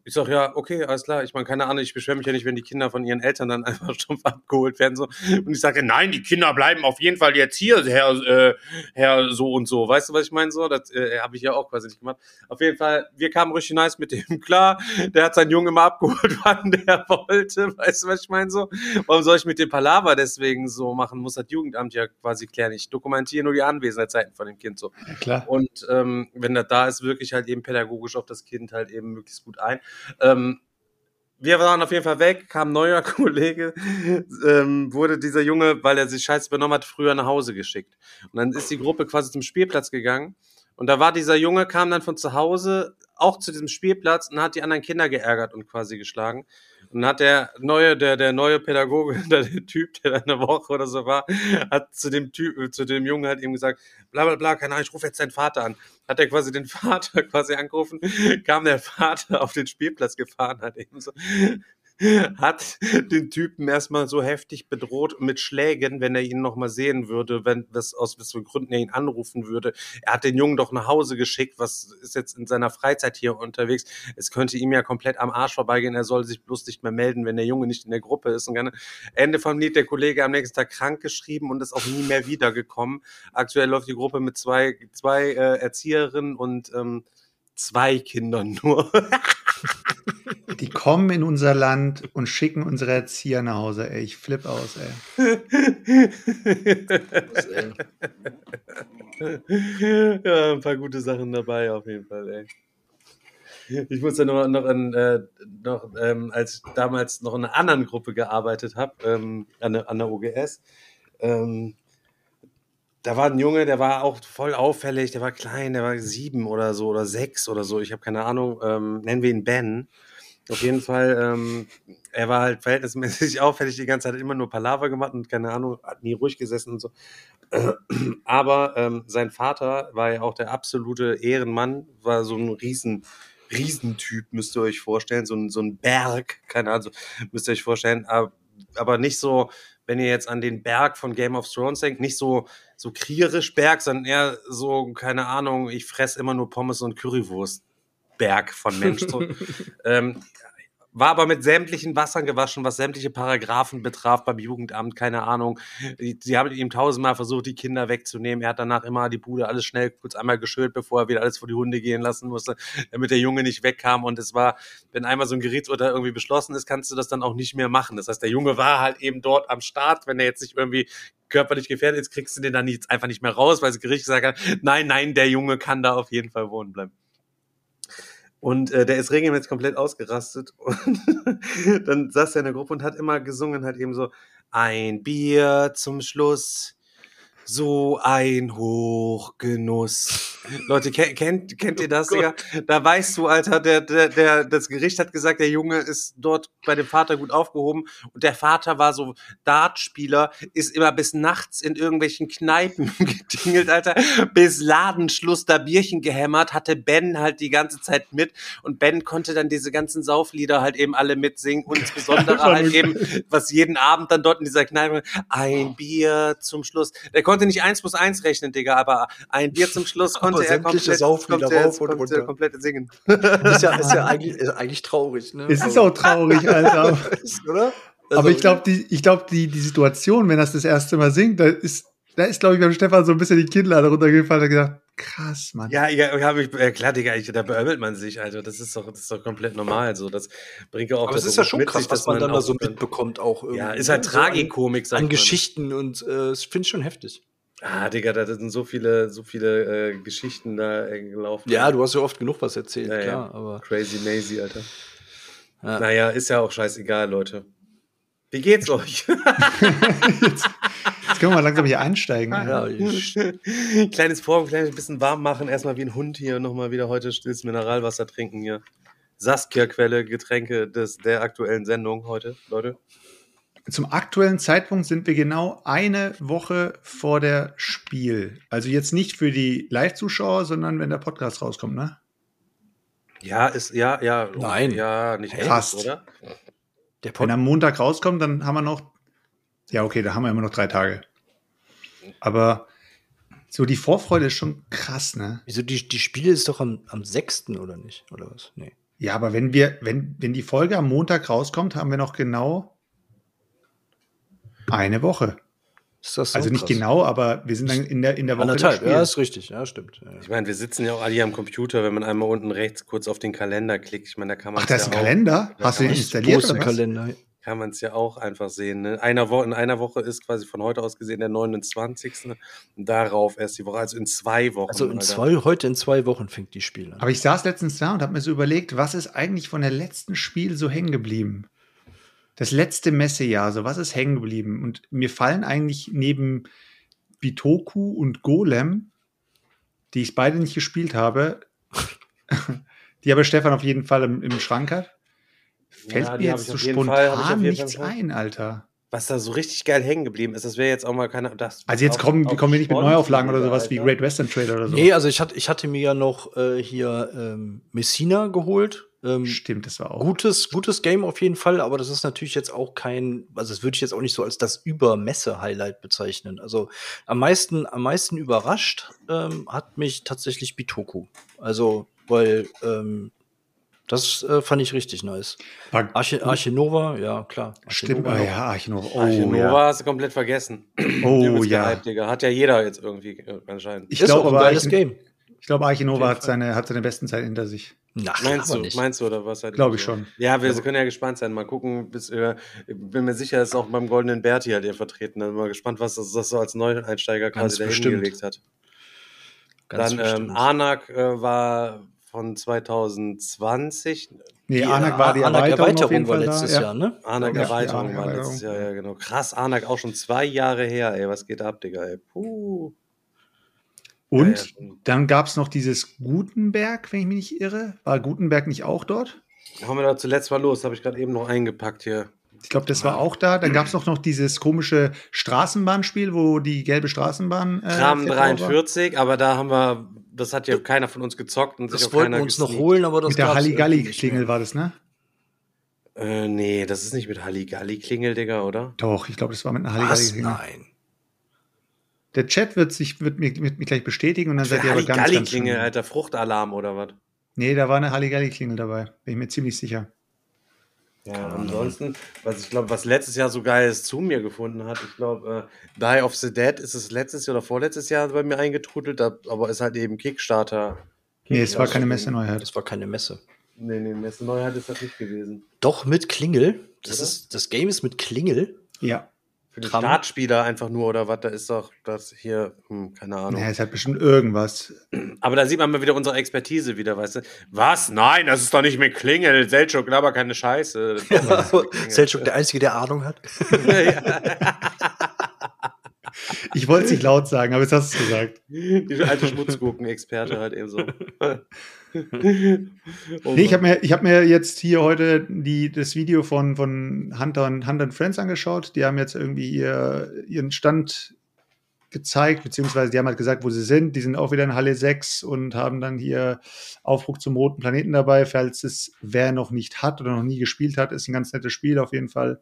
Speaker 3: Ich sag, ja, okay, alles klar. Ich meine, keine Ahnung, ich beschwere mich ja nicht, wenn die Kinder von ihren Eltern dann (laughs) einfach stumpf abgeholt werden. So. Und ich sage, nein, die Kinder bleiben auf jeden Fall jetzt hier, Herr, äh, Herr so und so. Weißt du, was ich meine? So, das äh, habe ich ja auch quasi nicht gemacht. Auf jeden Fall, wir kamen richtig nice mit dem (laughs) klar. Der hat seinen Jungen immer abgeholt, (laughs) wann der wollte. Weißt du, was ich meine? So, warum soll ich mit dem Palaver deswegen so machen? Muss das Jugendamt ja quasi klären. Ich dokumentiere nur die Anwesenheitszeiten von dem Kind so.
Speaker 4: Ja, klar.
Speaker 3: Und ähm, wenn das da ist, wirklich halt eben pädagogisch auf das Kind halt eben möglichst gut ein. Ähm, wir waren auf jeden Fall weg, kam neuer (laughs) Kollege, ähm, wurde dieser Junge, weil er sich scheiße benommen hat, früher nach Hause geschickt. Und dann ist die Gruppe quasi zum Spielplatz gegangen. Und da war dieser Junge, kam dann von zu Hause auch zu diesem Spielplatz und hat die anderen Kinder geärgert und quasi geschlagen. Und hat der neue, der, der neue Pädagoge, (laughs) der, der Typ, der da eine Woche oder so war, hat zu dem Typ, äh, zu dem Jungen halt eben gesagt, bla bla bla, keine Ahnung, ich rufe jetzt deinen Vater an. Hat er quasi den (laughs) Vater quasi angerufen, kam der Vater auf den Spielplatz gefahren, hat eben so, hat den Typen erstmal so heftig bedroht mit Schlägen, wenn er ihn nochmal sehen würde, wenn das aus was Gründen er ihn anrufen würde. Er hat den Jungen doch nach Hause geschickt, was ist jetzt in seiner Freizeit hier unterwegs. Es könnte ihm ja komplett am Arsch vorbeigehen, er soll sich bloß nicht mehr melden, wenn der Junge nicht in der Gruppe ist. Und gerne Ende vom Lied der Kollege am nächsten Tag krank geschrieben und ist auch nie mehr wiedergekommen. Aktuell läuft die Gruppe mit zwei, zwei äh, Erzieherinnen und ähm, zwei Kindern nur. (laughs)
Speaker 4: die kommen in unser Land und schicken unsere Erzieher nach Hause. Ey, ich flipp aus, ey.
Speaker 3: Ja, ein paar gute Sachen dabei auf jeden Fall, ey. Ich muss ja noch, noch, in, äh, noch ähm, als ich damals noch in einer anderen Gruppe gearbeitet habe, ähm, an, der- an der OGS, ähm, da war ein Junge, der war auch voll auffällig, der war klein, der war sieben oder so oder sechs oder so, ich habe keine Ahnung, ähm, nennen wir ihn Ben. Auf jeden Fall, ähm, er war halt verhältnismäßig (laughs) auffällig die ganze Zeit, immer nur Palaver gemacht und keine Ahnung, hat nie ruhig gesessen und so. (clears throat) Aber ähm, sein Vater war ja auch der absolute Ehrenmann, war so ein riesen, Riesentyp, müsst ihr euch vorstellen, so ein, so ein Berg, keine Ahnung, müsst ihr euch vorstellen, aber, aber nicht so, wenn ihr jetzt an den Berg von Game of Thrones denkt, nicht so, so kriegerisch Berg, sondern eher so, keine Ahnung, ich fress immer nur Pommes und Currywurst Berg von Mensch. So. (laughs) ähm, war aber mit sämtlichen Wassern gewaschen, was sämtliche Paragraphen betraf beim Jugendamt, keine Ahnung. Die haben ihm tausendmal versucht, die Kinder wegzunehmen. Er hat danach immer die Bude alles schnell kurz einmal geschüttelt, bevor er wieder alles vor die Hunde gehen lassen musste, damit der Junge nicht wegkam. Und es war, wenn einmal so ein Gerichtsurteil irgendwie beschlossen ist, kannst du das dann auch nicht mehr machen. Das heißt, der Junge war halt eben dort am Start, wenn er jetzt nicht irgendwie körperlich gefährdet ist, kriegst du den dann nicht, einfach nicht mehr raus, weil das Gericht gesagt hat, nein, nein, der Junge kann da auf jeden Fall wohnen bleiben. Und äh, der ist regelmäßig komplett ausgerastet. (laughs) Und dann saß er in der Gruppe und hat immer gesungen, halt eben so, ein Bier zum Schluss, so ein Hochgenuss. Leute, kennt, kennt, kennt ihr das, Digga? Da weißt du, Alter, der, der, der, das Gericht hat gesagt, der Junge ist dort bei dem Vater gut aufgehoben. Und der Vater war so Dartspieler, ist immer bis nachts in irgendwelchen Kneipen (laughs) getingelt, Alter, bis Ladenschluss da Bierchen gehämmert, hatte Ben halt die ganze Zeit mit. Und Ben konnte dann diese ganzen Sauflieder halt eben alle mitsingen. Und insbesondere (laughs) halt eben, was jeden Abend dann dort in dieser Kneipe, ein Bier zum Schluss. Der konnte nicht eins plus eins rechnen, Digga, aber ein Bier zum Schluss konnte er
Speaker 5: sämtliche
Speaker 3: komplett,
Speaker 5: Sauflieder
Speaker 3: konnte er-
Speaker 5: rauf und
Speaker 3: er
Speaker 5: runter.
Speaker 3: komplett singen.
Speaker 5: Ist ja, ist ja (laughs) eigentlich, ist eigentlich traurig, ne?
Speaker 4: Es ist auch traurig, Alter. (laughs)
Speaker 5: Ist, oder?
Speaker 4: Aber
Speaker 5: Also,
Speaker 4: ich glaube, die, ich glaub, die, die Situation, wenn das das erste Mal singt, da ist, da ist, glaube ich, beim Stefan so ein bisschen die Kinnlade runtergefallen und gesagt, krass, Mann.
Speaker 3: Ja, ja, hab ich, ja klar, Digga, ich, da beömmelt man sich, Alter. Das ist doch, das ist doch komplett normal. So, das bringt ja auch
Speaker 5: Aber es ist ja schon
Speaker 3: mit
Speaker 5: krass,
Speaker 3: sich,
Speaker 5: was
Speaker 3: dass
Speaker 5: man dann da so mitbekommt, auch irgendwie.
Speaker 3: Ja, ist halt
Speaker 5: ne? So an-
Speaker 3: Tragikomik, sag
Speaker 5: An. Geschichten und äh, ich finde schon heftig.
Speaker 3: Ah, Digga, da sind so viele, so viele äh, Geschichten da äh, gelaufen.
Speaker 5: Ja, du hast ja oft genug was erzählt,
Speaker 3: Ja, ja.
Speaker 5: klar, aber.
Speaker 3: Crazy Maisie, Alter.
Speaker 5: Ja.
Speaker 3: Naja, ist ja auch scheißegal, Leute. Wie geht's euch? (laughs)
Speaker 4: Jetzt können wir mal langsam hier einsteigen.
Speaker 5: Ja,
Speaker 3: kleines Vor, kleines bisschen warm machen, erstmal wie ein Hund hier, nochmal wieder heute stilles Mineralwasser trinken hier. Saskia-Quelle, Getränke des, der aktuellen Sendung heute, Leute.
Speaker 4: Zum aktuellen Zeitpunkt sind wir genau eine Woche vor der Spiel. Also jetzt nicht für die Live-Zuschauer, sondern wenn der Podcast rauskommt, ne?
Speaker 3: Ja, ist, ja, ja.
Speaker 5: Nein.
Speaker 3: Ja, nicht echt,
Speaker 4: Fast.
Speaker 3: oder?
Speaker 5: der
Speaker 4: Wenn
Speaker 5: Pod
Speaker 4: am Montag rauskommt, dann haben wir noch, ja, okay, da haben wir immer noch drei Tage. Aber so die Vorfreude ist schon krass, ne?
Speaker 5: Wieso, die, die Spiele ist doch am, am 6. oder nicht? Oder was? Nee.
Speaker 4: Ja, aber wenn wir, wenn, wenn die Folge am Montag rauskommt, haben wir noch genau eine Woche.
Speaker 5: Ist das so
Speaker 4: Also nicht
Speaker 5: krass?
Speaker 4: genau, aber wir sind dann in der, in der Woche.
Speaker 5: Anderthalb, ja, ist richtig, ja, stimmt. Ja.
Speaker 3: Ich meine, wir sitzen ja auch alle hier am Computer, wenn man einmal unten rechts kurz auf den Kalender klickt. Ich meine, da kann man
Speaker 4: Ach, da ist
Speaker 3: ja
Speaker 4: ein
Speaker 3: auch,
Speaker 4: Kalender? Hast du den installiert oder was?
Speaker 5: Kalender.
Speaker 3: kann man es ja auch einfach sehen. Ne? Einer Wo in einer Woche ist quasi von heute aus gesehen der 29. Und darauf erst die Woche, also in zwei Wochen.
Speaker 5: Also in
Speaker 3: Alter.
Speaker 5: zwei, heute in zwei Wochen fängt die Spiel an.
Speaker 4: Aber ich saß letztens da und habe mir so überlegt, was ist eigentlich von der letzten Spiel so hängen geblieben? Das letzte Messejahr, so was ist hängen geblieben? Und mir fallen eigentlich neben Bitoku und Golem, die ich beide nicht gespielt habe, (laughs) die aber Stefan auf jeden Fall im, im Schrank hat, fällt
Speaker 3: Ja,
Speaker 4: mir jetzt so spontan
Speaker 3: Fall
Speaker 4: nichts ein, Alter.
Speaker 3: Was da so richtig geil hängen geblieben ist, das wäre jetzt auch mal keine. Das
Speaker 4: Also jetzt kommen,
Speaker 3: auf
Speaker 4: kommen wir nicht mit Neuauflagen oder sowas wie. Great Western Trader oder so.
Speaker 5: Nee, also ich hatte, ich hatte mir ja noch äh, hier ähm, Messina geholt. Ähm,
Speaker 4: Stimmt, das war auch.
Speaker 5: Gutes, gutes Game auf jeden Fall, aber das ist natürlich jetzt auch kein, also das würde ich jetzt auch nicht so als das Übermesse-Highlight bezeichnen. Also am meisten, am meisten überrascht ähm, hat mich tatsächlich Bitoku. Also, weil ähm, das äh, fand ich richtig nice. Arche, Arche Nova, ja klar.
Speaker 4: Stimmt,
Speaker 5: Nova
Speaker 4: ah ja, Archinova. Oh,
Speaker 3: Arche Nova
Speaker 4: ja.
Speaker 3: hast du komplett vergessen.
Speaker 4: Oh ja.
Speaker 3: gehypt. Hat ja jeder jetzt irgendwie äh, anscheinend.
Speaker 4: Ich
Speaker 5: ist
Speaker 4: glaube
Speaker 5: auch ein
Speaker 4: aber,
Speaker 5: geiles Game.
Speaker 4: Ich glaube, Archinova hat seine, hat seine besten Zeit hinter sich.
Speaker 5: Ach,
Speaker 3: Meinst du,
Speaker 5: nicht.
Speaker 3: meinst du, oder was? halt
Speaker 4: Glaube ich
Speaker 3: so?
Speaker 4: schon.
Speaker 3: Ja, wir können ja gespannt sein. Mal gucken, bis, äh, ich bin mir sicher, ist auch beim Goldenen Berti halt ihr vertreten. Dann mal gespannt, was das, das so als Neueinsteiger
Speaker 5: Ganz
Speaker 3: quasi dahin gelegt hat.
Speaker 5: Ganz
Speaker 3: Dann
Speaker 5: bestimmt.
Speaker 3: ähm, Anak äh, war von 2020.
Speaker 4: Nee,
Speaker 5: Die
Speaker 4: Anak war die
Speaker 5: Anak
Speaker 4: Erweiterung, auf jeden
Speaker 5: war letztes
Speaker 4: da.
Speaker 5: Jahr, ne?
Speaker 3: Anak
Speaker 4: Ja,
Speaker 3: Erweiterung war letztes Jahr, ja genau. Krass, Anak auch schon zwei Jahre her, ey. Was geht ab, Digga, ey? Puh.
Speaker 4: Und
Speaker 3: Ja, ja,
Speaker 4: dann gab es noch dieses Gutenberg, wenn ich mich nicht irre. War Gutenberg nicht auch dort?
Speaker 3: Haben wir da zuletzt mal los, habe ich gerade eben noch eingepackt hier.
Speaker 4: Ich glaube, das war auch da. Dann gab es noch, noch dieses komische Straßenbahnspiel, wo die gelbe Straßenbahn. Äh, war.
Speaker 3: 43, aber da haben wir, das hat ja keiner von uns gezockt und sich
Speaker 5: Das
Speaker 3: auch
Speaker 5: wollten
Speaker 3: keiner
Speaker 5: wir uns noch
Speaker 3: gesneakt.
Speaker 5: holen, aber das
Speaker 4: Mit der Halligalli-Klingel war das, ne?
Speaker 3: Äh, nee, das ist nicht mit Halligalli-Klingel, Digga, oder?
Speaker 4: Doch, ich glaube, das war mit einer
Speaker 5: Was?
Speaker 4: Halligalli-Klingel.
Speaker 5: Nein.
Speaker 4: Der Chat wird sich wird mir, wird mir gleich bestätigen und dann seid ihr aber ganz, ganz
Speaker 3: Halligalli-Klingel,
Speaker 4: schön.
Speaker 3: alter Fruchtalarm oder was?
Speaker 4: Nee, da war eine Halligalli-Klingel dabei. Bin ich mir ziemlich sicher.
Speaker 3: Ja, ansonsten, was ich glaube, was letztes Jahr so geiles zu mir gefunden hat, ich glaube, äh, Die of the Dead ist es letztes Jahr oder vorletztes Jahr bei mir eingetrudelt, aber ist halt eben Kickstarter.
Speaker 4: Nee, es war keine
Speaker 3: Kickstarter-
Speaker 4: Messeneuheit.
Speaker 5: Das war keine Messe.
Speaker 3: Nee, nee, Messe Neuheit ist das nicht gewesen.
Speaker 5: Doch mit Klingel. Das,
Speaker 3: Oder?
Speaker 5: ist, das Game ist mit Klingel.
Speaker 4: Ja.
Speaker 3: Für die
Speaker 5: Kram.
Speaker 3: Startspieler einfach nur oder was, da ist doch das hier, hm, keine Ahnung.
Speaker 4: Nee, es hat bestimmt irgendwas.
Speaker 3: Aber da sieht man mal wieder unsere Expertise wieder, weißt du? Was? Nein, das ist doch nicht mit Klingel. Selchuk, aber keine Scheiße. (laughs)
Speaker 5: Selchuk, der Einzige, der Ahnung hat. (laughs)
Speaker 4: Ich wollte es nicht laut sagen, aber jetzt hast du es gesagt.
Speaker 3: Die alte Schmutzgurken-Experte halt eben so. (laughs) Oh
Speaker 4: Nee, ich habe mir, ich hab mir jetzt hier heute die, das Video von, von Hunter, und, Hunter and Friends angeschaut. Die haben jetzt irgendwie ihr, ihren Stand gezeigt, beziehungsweise die haben halt gesagt, wo sie sind. Die sind auch wieder in Halle 6 und haben dann hier Aufbruch zum Roten Planeten dabei. Falls es wer noch nicht hat oder noch nie gespielt hat, ist ein ganz nettes Spiel auf jeden Fall.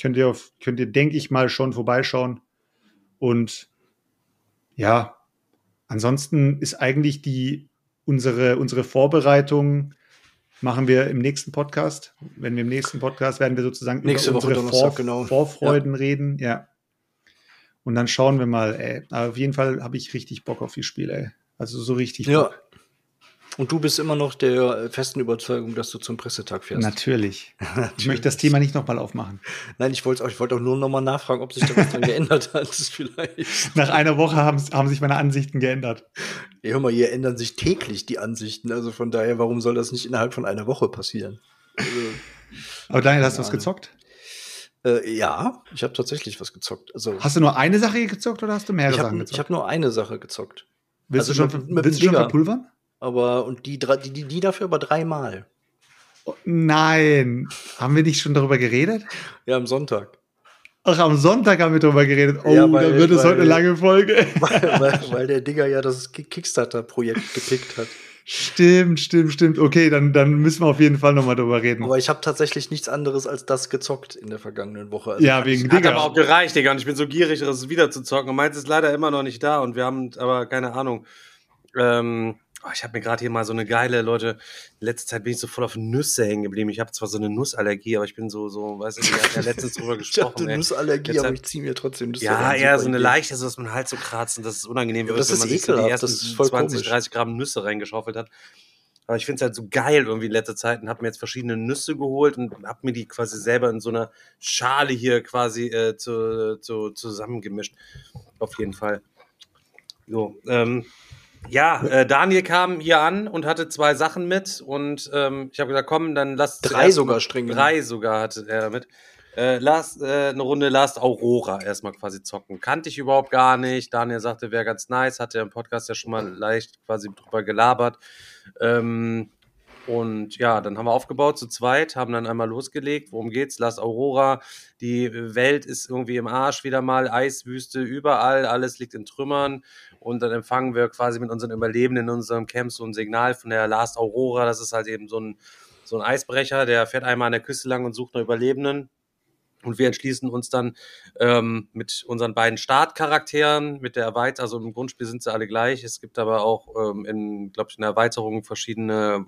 Speaker 4: Könnt ihr, auf, könnt ihr denke ich mal, schon vorbeischauen. Und ja, ansonsten ist eigentlich die unsere, unsere Vorbereitung machen wir im nächsten Podcast. Wenn wir im nächsten Podcast werden wir sozusagen
Speaker 5: Nächste
Speaker 4: über unsere
Speaker 5: Donnerstag,
Speaker 4: Vor
Speaker 5: genau.
Speaker 4: Vorfreuden reden. Ja. Und dann schauen wir mal, ey. Aber auf jeden Fall habe ich richtig Bock auf die Spiele, ey. Also so richtig
Speaker 5: Ja.
Speaker 4: Bock.
Speaker 5: Und du bist immer noch der festen Überzeugung, dass du zum Pressetag fährst.
Speaker 4: Natürlich. (laughs) Ich möchte das Thema nicht nochmal aufmachen.
Speaker 5: Nein, ich wollte ich wollte auch nur noch mal nachfragen, ob sich da was dran (laughs) geändert hat. Vielleicht.
Speaker 4: Nach einer Woche haben, haben sich meine Ansichten geändert.
Speaker 5: Ja, hör mal, hier ändern sich täglich die Ansichten. Also von daher, warum soll das nicht innerhalb von einer Woche passieren?
Speaker 4: Aber Daniel, hast du was gezockt?
Speaker 5: Äh, ja, ich habe tatsächlich was gezockt. Also
Speaker 4: Hast du nur eine Sache gezockt oder hast du mehrere
Speaker 5: ich
Speaker 4: Sachen
Speaker 5: habe
Speaker 4: gezockt?
Speaker 5: hab nur eine Sache gezockt.
Speaker 4: willst
Speaker 5: also
Speaker 4: du schon,
Speaker 5: mit- mit
Speaker 4: willst du schon verpulvern?
Speaker 5: Aber und die, drei- die, die, die dafür aber dreimal.
Speaker 4: Oh, nein. Haben wir nicht schon darüber geredet?
Speaker 5: Ja, am Sonntag.
Speaker 4: Ach, am Sonntag haben wir darüber geredet. Oh,
Speaker 5: Ja, weil-
Speaker 4: dann wird es heute eine lange Folge. (laughs)
Speaker 5: weil, weil, weil der Digger ja das Ki- Kickstarter-Projekt gepickt hat.
Speaker 4: Stimmt, stimmt, stimmt. Okay, dann, dann müssen wir auf jeden Fall nochmal drüber reden.
Speaker 5: Aber ich habe tatsächlich nichts anderes als das gezockt in der vergangenen Woche. Also
Speaker 4: ja, wegen
Speaker 3: Hat aber auch
Speaker 4: Digga.
Speaker 3: gereicht, Digga. Und ich bin so gierig, das wieder zu zocken. Und meins ist leider immer noch nicht da. Und wir haben aber keine Ahnung. Ähm, oh, ich habe mir gerade hier mal so eine geile, Leute, in letzter Zeit bin ich so voll auf Nüsse hängen geblieben. Ich habe zwar so eine Nussallergie, aber ich bin so, so, weißt du, wir hatten ja letztens drüber (laughs)
Speaker 5: ich hatte
Speaker 3: gesprochen. ey.
Speaker 5: Nussallergie,
Speaker 3: Jetzt
Speaker 5: aber ich ziehe mir trotzdem Nüsse
Speaker 3: Ja,
Speaker 5: rein.
Speaker 3: eher so eine leichte, so dass man halt so kratzt und dass es unangenehm
Speaker 5: Ja,
Speaker 3: wird,
Speaker 5: das
Speaker 3: wenn
Speaker 5: ist
Speaker 3: man sich so die
Speaker 5: ekelhaft,
Speaker 3: ersten
Speaker 5: das ist voll
Speaker 3: 20,
Speaker 5: komisch.
Speaker 3: 30 Gramm Nüsse reingeschaufelt hat. Aber ich finde es halt so geil irgendwie in letzter Zeit und habe mir jetzt verschiedene Nüsse geholt und habe mir die quasi selber in so einer Schale hier quasi äh, zu, zu, zusammengemischt. Auf jeden Fall. So, ähm, ja, äh, Daniel kam hier an und hatte zwei Sachen mit und ähm, ich habe gesagt, komm, dann lass
Speaker 5: Drei sogar streng
Speaker 3: Drei sogar hatte er damit. Äh, Last, äh, eine Runde Last Aurora erstmal quasi zocken. Kannte ich überhaupt gar nicht. Daniel sagte, wäre ganz nice. Hatte im Podcast ja schon mal leicht quasi drüber gelabert. Ähm, und ja, dann haben wir aufgebaut zu zweit, haben dann einmal losgelegt. Worum geht's? Last Aurora. Die Welt ist irgendwie im Arsch wieder mal. Eiswüste überall. Alles liegt in Trümmern. Und dann empfangen wir quasi mit unseren Überlebenden in unserem Camp so ein Signal von der Last Aurora. Das ist halt eben so ein, so ein Eisbrecher, der fährt einmal an der Küste lang und sucht nach Überlebenden. Und wir entschließen uns dann ähm, mit unseren beiden Startcharakteren, mit der Erweiterung, also im Grundspiel sind sie alle gleich. Es gibt aber auch ähm, in, glaube ich, in der Erweiterung verschiedene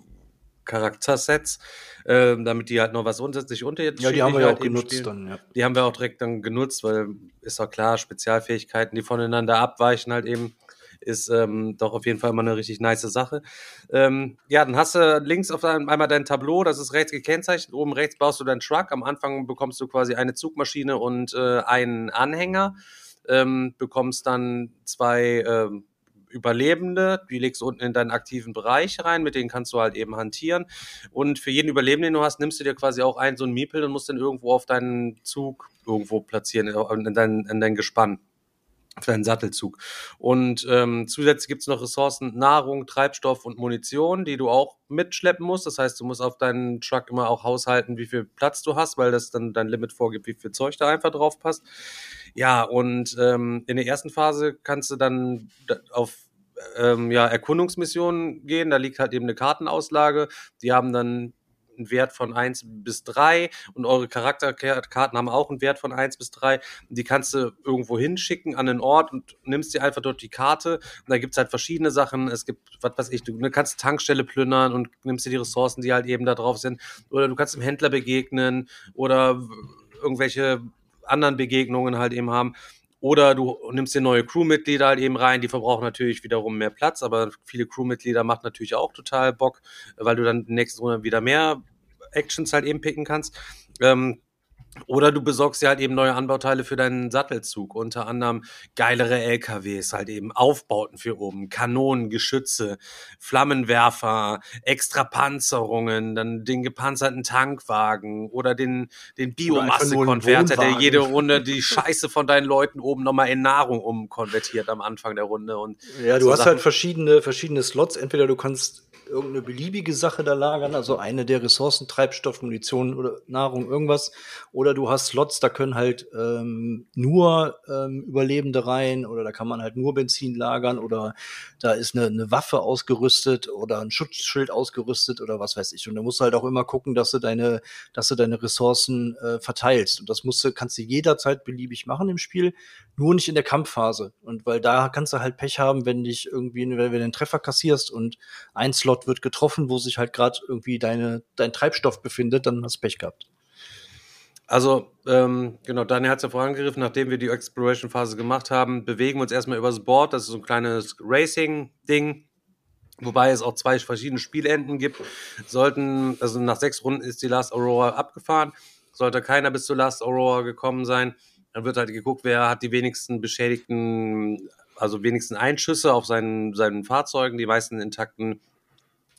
Speaker 3: Charaktersets, ähm, damit die halt noch was unter sich unterschiedlich
Speaker 5: Ja, die haben wir ja
Speaker 3: halt
Speaker 5: auch genutzt
Speaker 3: spielen.
Speaker 5: dann, ja.
Speaker 3: Die haben wir auch direkt dann genutzt, weil ist doch klar, Spezialfähigkeiten, die voneinander abweichen, halt eben ist ähm, doch auf jeden Fall immer eine richtig nice Sache. Ähm, ja, dann hast du links auf dein, einmal dein Tableau, das ist rechts gekennzeichnet. Oben rechts baust du deinen Truck. Am Anfang bekommst du quasi eine Zugmaschine und äh, einen Anhänger. Ähm, bekommst dann zwei ähm, Überlebende, die legst du unten in deinen aktiven Bereich rein, mit denen kannst du halt eben hantieren. Und für jeden Überlebenden, den du hast, nimmst du dir quasi auch einen so einen Miepel und musst den irgendwo auf deinen Zug irgendwo platzieren, in dein, in dein Gespann auf deinen Sattelzug. Und ähm, zusätzlich gibt's noch Ressourcen, Nahrung, Treibstoff und Munition, die du auch mitschleppen musst. Das heißt, du musst auf deinen Truck immer auch haushalten, wie viel Platz du hast, weil das dann dein Limit vorgibt, wie viel Zeug da einfach drauf passt. Ja, und ähm, in der ersten Phase kannst du dann auf ähm, ja, Erkundungsmissionen gehen. Da liegt halt eben eine Kartenauslage. Die haben dann einen Wert von 1 bis 3 und eure Charakterkarten haben auch einen Wert von 1 bis 3. Die kannst du irgendwo hinschicken an einen Ort und nimmst dir einfach dort die Karte. Und da gibt's halt verschiedene Sachen. Es gibt, was weiß ich, du kannst Tankstelle plündern und nimmst dir die Ressourcen, die halt eben da drauf sind. Oder du kannst dem Händler begegnen oder irgendwelche anderen Begegnungen halt eben haben. Oder du nimmst dir neue Crewmitglieder halt eben rein, die verbrauchen natürlich wiederum mehr Platz, aber viele Crewmitglieder macht natürlich auch total Bock, weil du dann in der nächsten Runde wieder mehr Actions halt eben picken kannst. Ähm, oder du besorgst dir halt eben neue Anbauteile für deinen Sattelzug, unter anderem geilere LKWs, halt eben Aufbauten für oben, Kanonen, Geschütze, Flammenwerfer, extra Panzerungen, dann den gepanzerten Tankwagen oder den, den Biomasse-Konverter, der jede Runde (laughs) die Scheiße von deinen Leuten oben nochmal in Nahrung umkonvertiert am Anfang der Runde. Und
Speaker 5: ja, du so hast Sachen. halt verschiedene, verschiedene Slots. Entweder du kannst irgendeine beliebige Sache da lagern, also eine der Ressourcen, Treibstoff, Munition oder Nahrung, irgendwas. Oder du hast Slots, da können halt ähm, nur ähm, Überlebende rein oder da kann man halt nur Benzin lagern oder da ist eine, eine Waffe ausgerüstet oder ein Schutzschild ausgerüstet oder was weiß ich. Und da musst du halt auch immer gucken, dass du deine, dass du deine Ressourcen äh, verteilst. Und das musst du, kannst du jederzeit beliebig machen im Spiel, nur nicht in der Kampfphase. Und weil da kannst du halt Pech haben, wenn dich irgendwie, wenn du den Treffer kassierst und ein Slot wird getroffen, wo sich halt gerade irgendwie deine, dein Treibstoff befindet, dann hast du Pech gehabt.
Speaker 3: Also, ähm, genau, Daniel hat es ja vorangegriffen, nachdem wir die Exploration-Phase gemacht haben, bewegen wir uns erstmal übers Board. Das ist so ein kleines Racing-Ding. Wobei es auch zwei verschiedene Spielenden gibt. Sollten, also nach sechs Runden ist die Last Aurora abgefahren. Sollte keiner bis zur Last Aurora gekommen sein, dann wird halt geguckt, wer hat die wenigsten beschädigten, also wenigsten Einschüsse auf seinen, seinen Fahrzeugen, die meisten intakten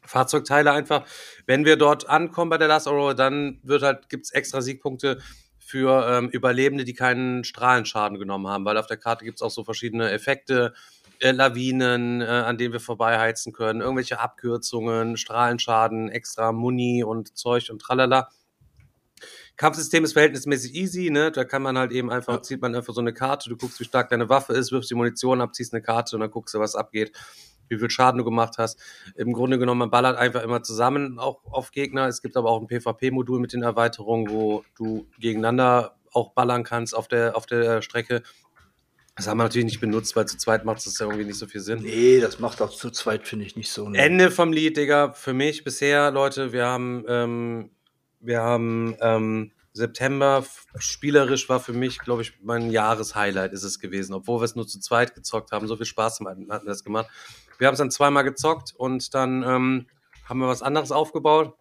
Speaker 3: Fahrzeugteile einfach. Wenn wir dort ankommen bei der Last Aurora, dann wird halt, gibt's extra Siegpunkte für ähm, Überlebende, die keinen Strahlenschaden genommen haben, weil auf der Karte gibt's auch so verschiedene Effekte, äh, Lawinen, äh, an denen wir vorbeiheizen können, irgendwelche Abkürzungen, Strahlenschaden, extra Muni und Zeug und tralala. Kampfsystem ist verhältnismäßig easy, ne? Da kann man halt eben einfach, ja. zieht man einfach so eine Karte, du guckst, wie stark deine Waffe ist, wirfst die Munition ab, ziehst eine Karte und dann guckst du, was abgeht wie viel Schaden du gemacht hast. Im Grunde genommen, man ballert einfach immer zusammen auch auf Gegner. Es gibt aber auch ein PvP-Modul mit den Erweiterungen, wo du gegeneinander auch ballern kannst auf der, auf der Strecke. Das haben wir natürlich nicht benutzt, weil zu zweit macht es ja irgendwie nicht so viel Sinn.
Speaker 5: Nee, das macht auch zu zweit, finde ich, nicht so.
Speaker 3: Ne? Ende vom Lied, Digga. Für mich bisher, Leute, wir haben, ähm, wir haben ähm, September spielerisch war für mich, glaube ich, mein Jahreshighlight ist es gewesen. Obwohl wir es nur zu zweit gezockt haben, so viel Spaß hatten wir das gemacht. Wir haben es dann zweimal gezockt und dann ähm, haben wir was anderes aufgebaut.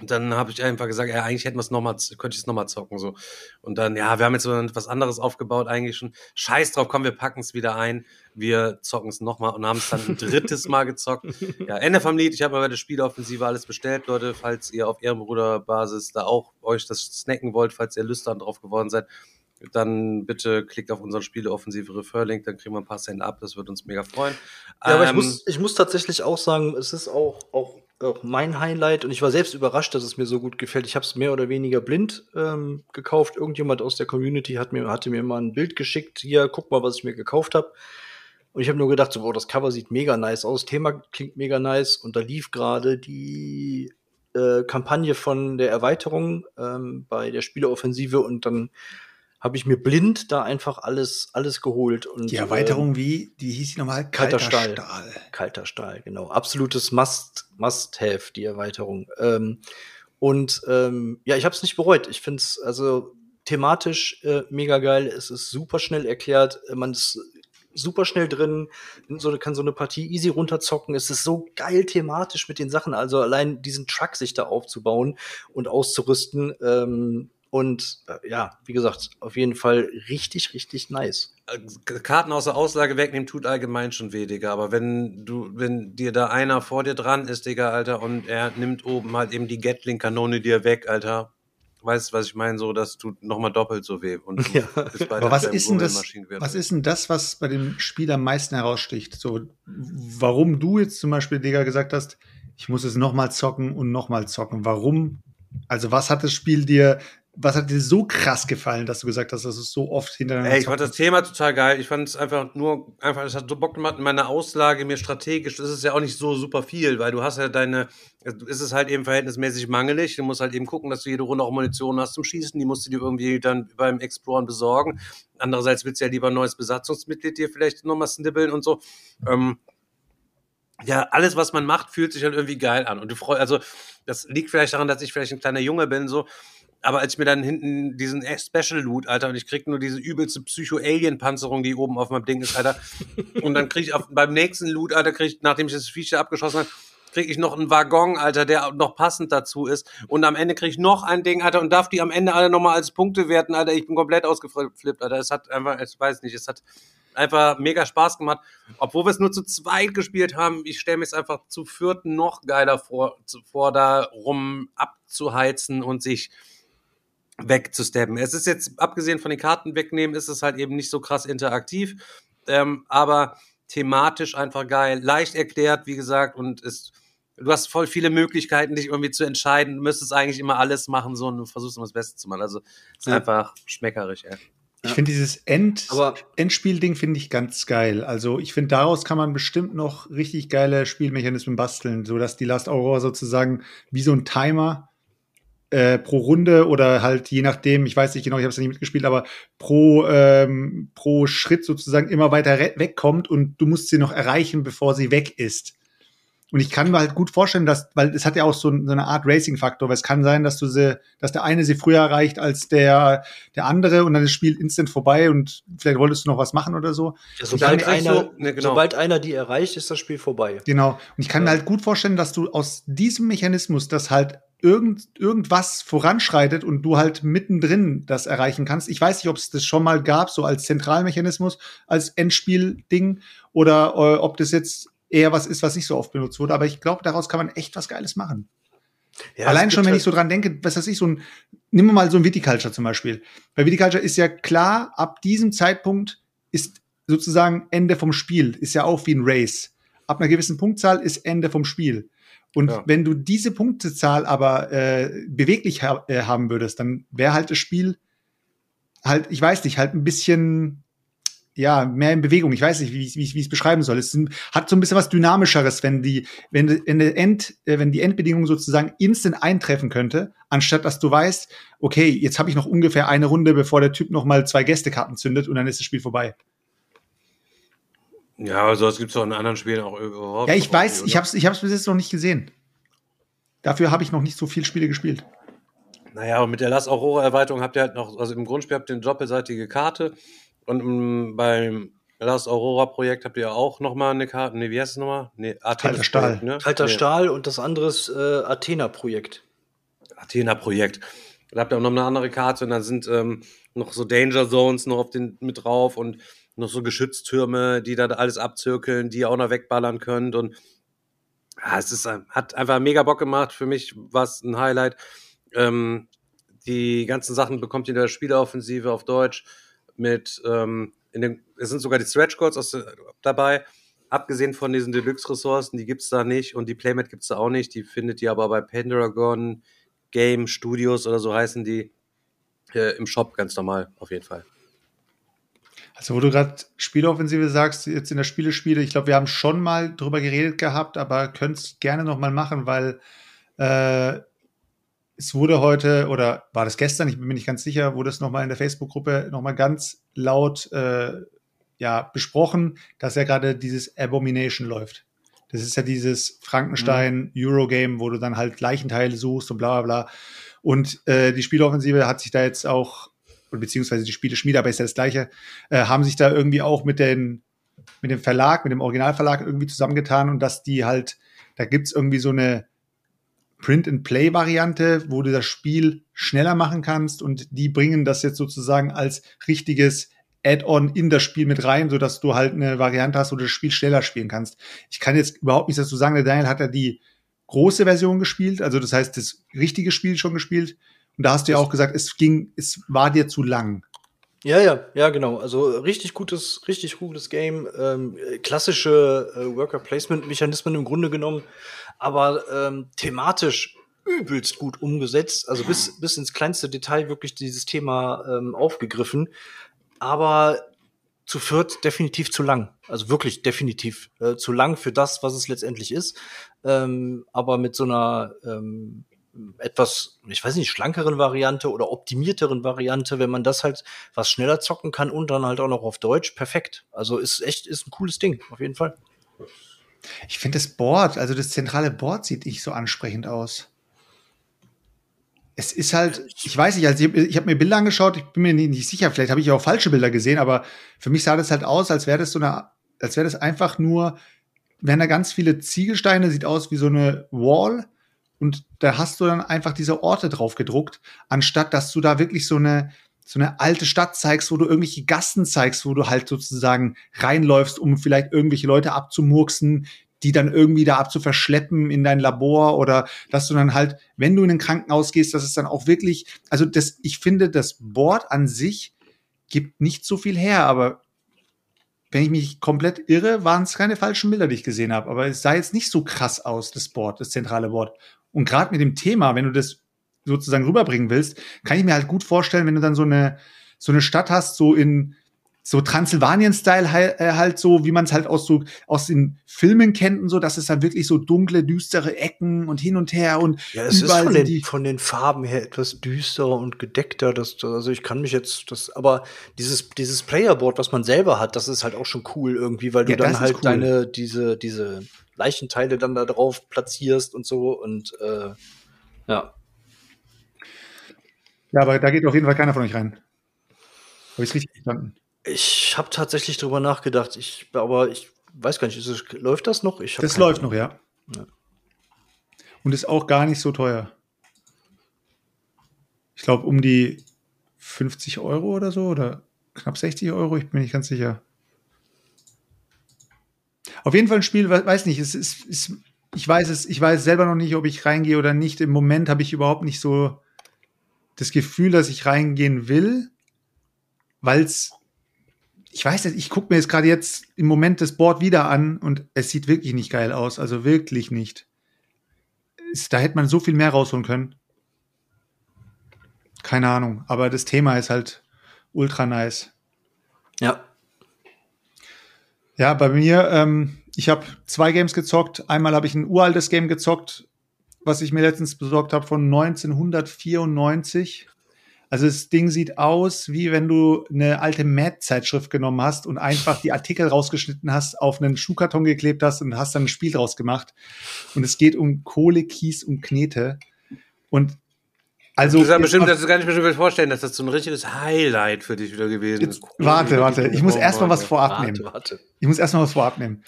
Speaker 3: Und dann habe ich einfach gesagt, ja, eigentlich hätten wir es nochmal, könnte ich es nochmal zocken. so. Und dann, ja, wir haben jetzt was anderes aufgebaut, eigentlich schon. Scheiß drauf, komm, wir packen es wieder ein. Wir zocken es nochmal und haben es dann ein drittes Mal gezockt. (laughs) Ja, Ende vom Lied. Ich habe mal bei der Spieleoffensive alles bestellt, Leute. Falls ihr auf Ehrenbruderbasis da auch euch das snacken wollt, falls ihr Lüstern drauf geworden seid, dann bitte klickt auf unseren Spieleoffensive Refer-Link, dann kriegen wir ein paar Cent ab, das wird uns mega freuen.
Speaker 5: Ja, ähm, aber ich ähm, muss, ich muss tatsächlich auch sagen, es ist auch, auch, auch mein Highlight und ich war selbst überrascht, dass es mir so gut gefällt. Ich habe es mehr oder weniger blind ähm, gekauft. Irgendjemand aus der Community hat mir, hatte mir mal ein Bild geschickt. Hier, guck mal, was ich mir gekauft habe. Und ich habe nur gedacht, so, boah, das Cover sieht mega nice aus, Thema klingt mega nice und da lief gerade die äh, Kampagne von der Erweiterung ähm, bei der Spieleoffensive und dann habe ich mir blind da einfach alles, alles geholt. Und,
Speaker 4: die Erweiterung ähm, wie, die hieß nochmal
Speaker 5: Kalter, Kalter Stahl. Stahl. Kalter Stahl, genau. Absolutes Must, Must-Have, die Erweiterung. Ähm, und ähm, ja, ich habe es nicht bereut. Ich finde es also thematisch äh, mega geil. Es ist super schnell erklärt. Man ist super schnell drin, so, kann so eine Partie easy runterzocken. Es ist so geil thematisch mit den Sachen. Also allein diesen Truck sich da aufzubauen und auszurüsten. Ähm, und äh, ja, wie gesagt, auf jeden Fall richtig, richtig nice.
Speaker 3: Äh, Karten außer Auslage wegnehmen tut allgemein schon weh, Digga. Aber wenn du, wenn dir da einer vor dir dran ist, Digga, Alter, und er nimmt oben halt eben die Gatling-Kanone dir weg, Alter, weißt du, was ich meine, so, dass du nochmal doppelt so weh. Und (laughs)
Speaker 4: ja. Aber was ist denn das, was ist denn das, was bei dem Spiel am meisten heraussticht? So, warum du jetzt zum Beispiel, Digga, gesagt hast, ich muss es nochmal zocken und nochmal zocken. Warum? Also, was hat das Spiel dir was hat dir so krass gefallen, dass du gesagt hast, dass es so oft hintereinander
Speaker 3: Ey, ich fand das Thema total geil. Ich fand es einfach nur, einfach, es hat so Bock gemacht in meiner Auslage, mir strategisch, das ist ja auch nicht so super viel, weil du hast ja deine, ist es halt eben verhältnismäßig mangelig. Du musst halt eben gucken, dass du jede Runde auch Munition hast zum Schießen. Die musst du dir irgendwie dann beim Exploren besorgen. Andererseits willst du ja lieber ein neues Besatzungsmitglied dir vielleicht nochmal snibbeln und so. Ähm, ja, alles, was man macht, fühlt sich halt irgendwie geil an. Und du freust, also, das liegt vielleicht daran, dass ich vielleicht ein kleiner Junge bin, so aber als ich mir dann hinten diesen Special Loot, Alter, und ich krieg nur diese übelste Psycho-Alien-Panzerung, die oben auf meinem Ding ist, Alter. (laughs) und dann krieg ich auf, beim nächsten Loot, Alter, krieg ich, nachdem ich das Viech abgeschossen habe, krieg ich noch einen Waggon, Alter, der noch passend dazu ist. Und am Ende krieg ich noch ein Ding, Alter, und darf die am Ende alle nochmal als Punkte werten, Alter. Ich bin komplett ausgeflippt, Alter. Es hat einfach, ich weiß nicht, es hat einfach mega Spaß gemacht. Obwohl wir es nur zu zweit gespielt haben, ich stelle mir es einfach zu vierten noch geiler vor, vor da rum abzuheizen und sich wegzusteppen. Es ist jetzt, abgesehen von den Karten wegnehmen, ist es halt eben nicht so krass interaktiv, ähm, aber thematisch einfach geil, leicht erklärt, wie gesagt, und ist, du hast voll viele Möglichkeiten, dich irgendwie zu entscheiden. Du müsstest eigentlich immer alles machen, so und du versuchst immer das Beste zu machen. Also ist ja. einfach schmeckerisch, ey.
Speaker 4: Ich finde dieses End Endspielding finde ich ganz geil. Also ich finde daraus kann man bestimmt noch richtig geile Spielmechanismen basteln, so dass die Last Aurora sozusagen wie so ein Timer äh, pro Runde oder halt je nachdem, ich weiß nicht genau, ich habe es ja nicht mitgespielt, aber pro, ähm, pro Schritt sozusagen immer weiter wegkommt und du musst sie noch erreichen, bevor sie weg ist. Und ich kann mir halt gut vorstellen, dass, weil es hat ja auch so, so eine Art Racing-Faktor, weil es kann sein, dass du sie, dass der eine sie früher erreicht als der, der andere und dann ist das Spiel instant vorbei und vielleicht wolltest du noch was machen oder so.
Speaker 5: Ja, sobald, einer, so, ne, genau. sobald einer die erreicht, ist das Spiel vorbei.
Speaker 4: Genau. Und ich kann ja. mir halt gut vorstellen, dass du aus diesem Mechanismus, das halt irgend, irgendwas voranschreitet und du halt mittendrin das erreichen kannst. Ich weiß nicht, ob es das schon mal gab, so als Zentralmechanismus, als Endspiel-Ding, oder äh, ob das jetzt eher was ist, was nicht so oft benutzt wurde. Aber ich glaube, daraus kann man echt was Geiles machen. Ja, Allein schon, wenn ich halt so dran denke, was weiß ich, so ein, nimm mal so ein Viticulture zum Beispiel. Bei Viticulture ist ja klar, ab diesem Zeitpunkt ist sozusagen Ende vom Spiel, ist ja auch wie ein Race. Ab einer gewissen Punktzahl ist Ende vom Spiel. Und ja. wenn du diese Punktezahl aber äh, beweglich ha äh, haben würdest, dann wäre halt das Spiel halt, ich weiß nicht, halt ein bisschen ja, mehr in Bewegung. Ich weiß nicht, wie, wie, wie ich es beschreiben soll. Es hat so ein bisschen was Dynamischeres, wenn die, wenn, wenn, der End, äh, wenn die Endbedingung sozusagen instant eintreffen könnte, anstatt dass du weißt, okay, jetzt habe ich noch ungefähr eine Runde, bevor der Typ noch mal zwei Gästekarten zündet und dann ist das Spiel vorbei.
Speaker 3: Ja, also das gibt es auch in anderen Spielen auch überhaupt.
Speaker 4: Ja, ich weiß, ich habe es ich hab's bis jetzt noch nicht gesehen. Dafür habe ich noch nicht so viele Spiele gespielt.
Speaker 3: Naja, aber mit der Last Aurora-Erweiterung habt ihr halt noch, also im Grundspiel habt ihr eine doppelseitige Karte und um, beim Last Aurora-Projekt habt ihr auch nochmal eine Karte. Ne, wie heißt es nochmal? Nee,
Speaker 5: Kalter Stahl. Ne? Kalter nee. Stahl und das andere ist äh, Athena-Projekt.
Speaker 3: Athena-Projekt. Da habt ihr auch noch eine andere Karte und dann sind ähm, noch so Danger Zones noch auf den mit drauf und noch so Geschütztürme, die da alles abzirkeln, die ihr auch noch wegballern könnt. Und ja, es ist, hat einfach mega Bock gemacht. Für mich war es ein Highlight. Ähm, die ganzen Sachen bekommt ihr in der Spieleoffensive auf Deutsch mit, ähm, in den, es sind sogar die Stretch Codes aus, dabei. Abgesehen von diesen Deluxe-Ressourcen, die gibt es da nicht und die Playmat gibt es da auch nicht. Die findet ihr aber bei Pendragon Game Studios oder so heißen die äh, im Shop ganz normal, auf jeden Fall.
Speaker 4: Also, wo du gerade Spieleoffensive sagst, jetzt in der Spielespiele, ich glaube, wir haben schon mal drüber geredet gehabt, aber könnt es gerne noch mal machen, weil äh, es wurde heute, oder war das gestern, ich bin mir nicht ganz sicher, wurde es noch mal in der Facebook-Gruppe noch mal ganz laut äh, ja, besprochen, dass ja gerade dieses Abomination läuft. Das ist ja dieses Frankenstein-Eurogame, mhm. wo du dann halt Leichenteile suchst und bla bla bla. Und äh, die Spieleoffensive hat sich da jetzt auch beziehungsweise die Spiele Schmiede, aber ist ja das gleiche, äh, haben sich da irgendwie auch mit den mit dem Verlag, mit dem Originalverlag irgendwie zusammengetan und dass die halt, da gibt's irgendwie so eine Print-and-Play-Variante, wo du das Spiel schneller machen kannst und die bringen das jetzt sozusagen als richtiges Add-on in das Spiel mit rein, sodass du halt eine Variante hast, wo du das Spiel schneller spielen kannst. Ich kann jetzt überhaupt nichts dazu sagen, der Daniel hat ja die große Version gespielt, also das heißt das richtige Spiel schon gespielt. Und da hast du ja auch gesagt, es ging, es war dir zu lang.
Speaker 5: Ja, ja, ja, genau. Also richtig gutes, richtig gutes Game. Ähm, klassische äh, Worker-Placement-Mechanismen im Grunde genommen, aber ähm, thematisch übelst gut umgesetzt. Also bis, bis ins kleinste Detail wirklich dieses Thema ähm, aufgegriffen. Aber zu viert definitiv zu lang. Also wirklich definitiv äh, zu lang für das, was es letztendlich ist. Ähm, aber mit so einer ähm, etwas, ich weiß nicht, schlankeren Variante oder optimierteren Variante, wenn man das halt was schneller zocken kann und dann halt auch noch auf Deutsch, perfekt. Also ist echt, ist ein cooles Ding, auf jeden Fall.
Speaker 4: Ich finde das Board, also das zentrale Board sieht nicht so ansprechend aus. Es ist halt, ich weiß nicht, also ich, ich habe mir Bilder angeschaut, ich bin mir nicht, nicht sicher, vielleicht habe ich auch falsche Bilder gesehen, aber für mich sah das halt aus, als wäre das so eine, als wäre das einfach nur, wären da ganz viele Ziegelsteine, sieht aus wie so eine Wall und da hast du dann einfach diese Orte drauf gedruckt, anstatt dass du da wirklich so eine, so eine alte Stadt zeigst, wo du irgendwelche Gassen zeigst, wo du halt sozusagen reinläufst, um vielleicht irgendwelche Leute abzumurksen, die dann irgendwie da abzuverschleppen in dein Labor oder dass du dann halt, wenn du in ein Krankenhaus gehst, dass es dann auch wirklich, also das, ich finde, das Board an sich gibt nicht so viel her, aber wenn ich mich komplett irre, waren es keine falschen Bilder, die ich gesehen habe. Aber es sah jetzt nicht so krass aus, das Board, das zentrale Board. Und gerade mit dem Thema, wenn du das sozusagen rüberbringen willst, kann ich mir halt gut vorstellen, wenn du dann so eine, so eine Stadt hast, so in so Transsilvanien-Style halt, äh, halt so, wie man es halt aus so aus den Filmen kennt und so, dass es dann wirklich so dunkle, düstere Ecken und hin und her und
Speaker 5: ja, es ist von den, von den Farben her etwas düsterer und gedeckter. Das, also ich kann mich jetzt, das, aber dieses dieses Playerboard, was man selber hat, das ist halt auch schon cool irgendwie, weil du ja, dann halt cool. deine diese diese Leichenteile dann da drauf platzierst und so und äh, ja.
Speaker 4: Ja, aber da geht auf jeden Fall keiner von euch rein. Habe ich richtig verstanden?
Speaker 5: Ich habe tatsächlich drüber nachgedacht. Ich, aber ich weiß gar nicht, es, läuft das noch? Ich
Speaker 4: das läuft noch, ja. ja. Und ist auch gar nicht so teuer. Ich glaube, um die 50 Euro oder so oder knapp 60 Euro, ich bin nicht ganz sicher. Auf jeden Fall ein Spiel, weiß nicht, es ist, ist, ich weiß es, ich weiß selber noch nicht, ob ich reingehe oder nicht. Im Moment habe ich überhaupt nicht so das Gefühl, dass ich reingehen will, weil es, ich weiß nicht, ich gucke mir jetzt gerade jetzt im Moment das Board wieder an und es sieht wirklich nicht geil aus, also wirklich nicht. Es, da hätte man so viel mehr rausholen können. Keine Ahnung, aber das Thema ist halt ultra nice.
Speaker 5: Ja,
Speaker 4: ja, bei mir, ähm, ich habe zwei Games gezockt. Einmal habe ich ein uraltes Game gezockt, was ich mir letztens besorgt habe von 1994. Also das Ding sieht aus, wie wenn du eine alte Mad-Zeitschrift genommen hast und einfach die Artikel rausgeschnitten hast, auf einen Schuhkarton geklebt hast und hast dann ein Spiel draus gemacht. Und es geht um Kohle, Kies und Knete. Und also,
Speaker 3: das, ist bestimmt, das kann ich mir schon vorstellen, dass das so ein richtiges Highlight für dich wieder gewesen ist.
Speaker 4: Warte, warte, ich muss erstmal was vorab nehmen. Warte. Ich muss erstmal was vorab nehmen.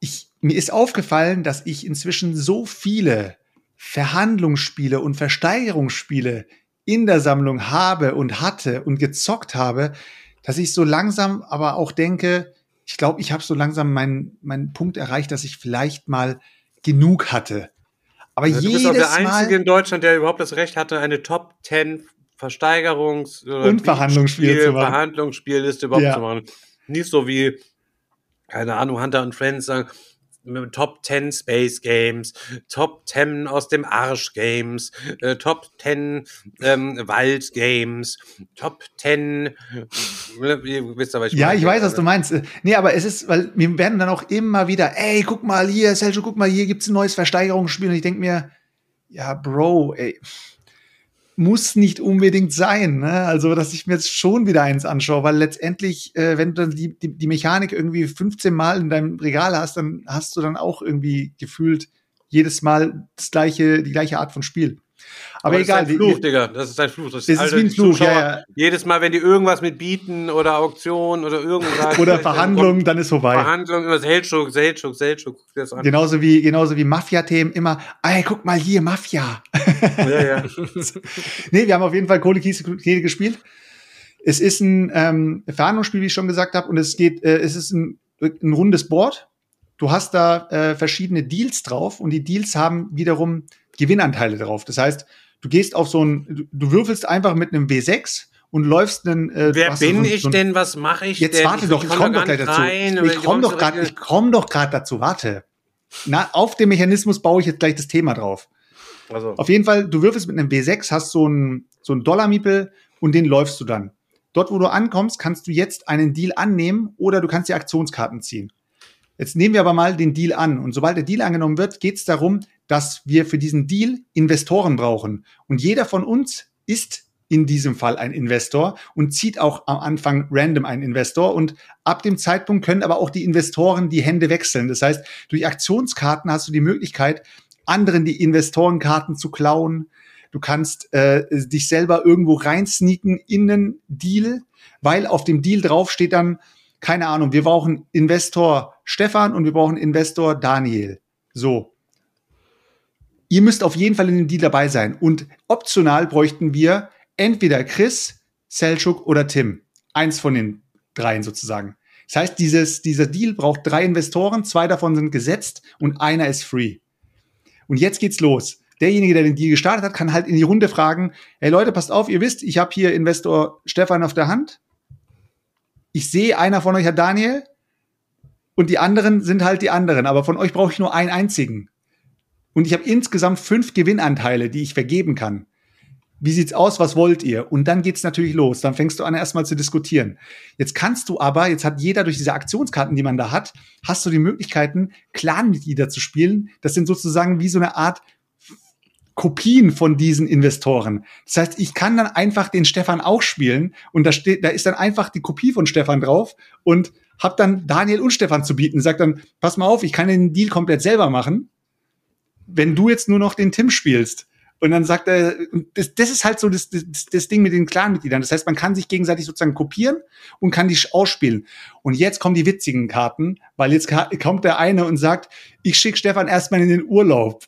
Speaker 4: Ich, mir ist aufgefallen, dass ich inzwischen so viele Verhandlungsspiele und Versteigerungsspiele in der Sammlung habe und hatte und gezockt habe, dass ich so langsam aber auch denke, ich glaube, ich habe so langsam meinen meinen Punkt erreicht, dass ich vielleicht mal genug hatte
Speaker 3: aber ja, du bist auch der Einzige in Deutschland, der überhaupt das Recht hatte, eine Top 10 Versteigerungs-
Speaker 4: und Verhandlungsspiel
Speaker 3: zu machen. Verhandlungsspielliste überhaupt ja. zu machen. Nicht so wie, keine Ahnung, Hunter und Friends sagen, Top 10 Space Games, Top 10 aus dem Arsch Games, äh, Top 10 ähm, Wald Games, Top 10. Äh,
Speaker 4: ihr wisst aber, ich ja, ich weiß, was du meinst. Nee, aber es ist, weil wir werden dann auch immer wieder, ey, guck mal hier, Sergio, guck mal, hier gibt's ein neues Versteigerungsspiel. Und ich denk mir, ja, Bro, ey muss nicht unbedingt sein. Ne? Also, dass ich mir jetzt schon wieder eins anschaue, weil letztendlich, äh, wenn du dann die, die, die Mechanik irgendwie 15 Mal in deinem Regal hast, dann hast du dann auch irgendwie gefühlt jedes Mal das gleiche, die gleiche Art von Spiel. Aber, egal.
Speaker 3: Das ist ein Fluch, Digga. Das ist ein Fluch. Das
Speaker 4: Es ist wie ein Fluch, ja, ja.
Speaker 3: Jedes Mal, wenn die irgendwas mit Bieten oder Auktion oder irgendwas. (laughs)
Speaker 4: Oder Verhandlungen, dann ist vorbei.
Speaker 3: Verhandlungen, immer Seltschuk, Seltschuk, Seltschuk. das.
Speaker 4: Genauso wie, genauso wie Mafia-Themen immer, ey, guck mal hier, Mafia.
Speaker 3: Ja, ja. (laughs) (laughs)
Speaker 4: nee, wir haben auf jeden Fall Kohle Kehle gespielt. Es ist ein ähm, Verhandlungsspiel, wie ich schon gesagt habe, und es geht, äh, es ist ein, ein rundes Board. Du hast da äh, verschiedene Deals drauf und die Deals haben wiederum Gewinnanteile drauf. Das heißt, du gehst auf so ein, du, würfelst einfach mit einem W6 und läufst einen. Äh,
Speaker 3: Wer
Speaker 4: da
Speaker 3: bin
Speaker 4: so ein-
Speaker 3: ich
Speaker 4: so ein-
Speaker 3: denn? Was mache ich
Speaker 4: Jetzt
Speaker 3: denn?
Speaker 4: warte doch, ich komme doch
Speaker 3: gar
Speaker 4: gleich dazu.
Speaker 3: rein,
Speaker 4: ich komme doch gerade, ich komme doch gerade dazu. Warte. Na, auf dem Mechanismus baue ich jetzt gleich das Thema drauf.
Speaker 3: Also,
Speaker 4: Auf jeden Fall, du würfelst mit einem W6, hast so einen so einen Dollar-Miepel und den läufst du dann. Dort, wo du ankommst, kannst du jetzt einen Deal annehmen oder du kannst die Aktionskarten ziehen. Jetzt nehmen wir aber mal den Deal an. Und sobald der Deal angenommen wird, geht es darum, dass wir für diesen Deal Investoren brauchen. Und jeder von uns ist in diesem Fall ein Investor und zieht auch am Anfang random einen Investor. Und ab dem Zeitpunkt können aber auch die Investoren die Hände wechseln. Das heißt, durch Aktionskarten hast du die Möglichkeit, anderen die Investorenkarten zu klauen. Du kannst äh, dich selber irgendwo reinsneaken in einen Deal, weil auf dem Deal drauf steht dann, keine Ahnung, wir brauchen Investor Stefan und wir brauchen Investor Daniel. So. Ihr müsst auf jeden Fall in dem Deal dabei sein. Und optional bräuchten wir entweder Chris, Selchuk oder Tim. Eins von den dreien sozusagen. Das heißt, dieses, dieser Deal braucht drei Investoren, zwei davon sind gesetzt und einer ist free. Und jetzt geht's los. Derjenige, der den Deal gestartet hat, kann halt in die Runde fragen, hey Leute, passt auf, ihr wisst, ich habe hier Investor Stefan auf der Hand. Ich sehe, einer von euch hat Daniel und die anderen sind halt die anderen, aber von euch brauche ich nur einen einzigen. Und ich habe insgesamt fünf Gewinnanteile, die ich vergeben kann. Wie sieht's aus? Was wollt ihr? Und dann geht's natürlich los. Dann fängst du an, erstmal zu diskutieren. Jetzt kannst du aber, jetzt hat jeder durch diese Aktionskarten, die man da hat, hast du die Möglichkeiten, Clanmitglieder zu spielen. Das sind sozusagen wie so eine Art Kopien von diesen Investoren. Das heißt, ich kann dann einfach den Stefan auch spielen und da steht, da ist dann einfach die Kopie von Stefan drauf und hab dann Daniel und Stefan zu bieten. Sagt dann, pass mal auf, ich kann den Deal komplett selber machen, wenn du jetzt nur noch den Tim spielst. Und dann sagt er, das, das ist halt so das, das, das Ding mit den Clanmitgliedern. Das heißt, man kann sich gegenseitig sozusagen kopieren und kann die ausspielen. Und jetzt kommen die witzigen Karten, weil jetzt kommt der eine und sagt, ich schicke Stefan erstmal in den Urlaub.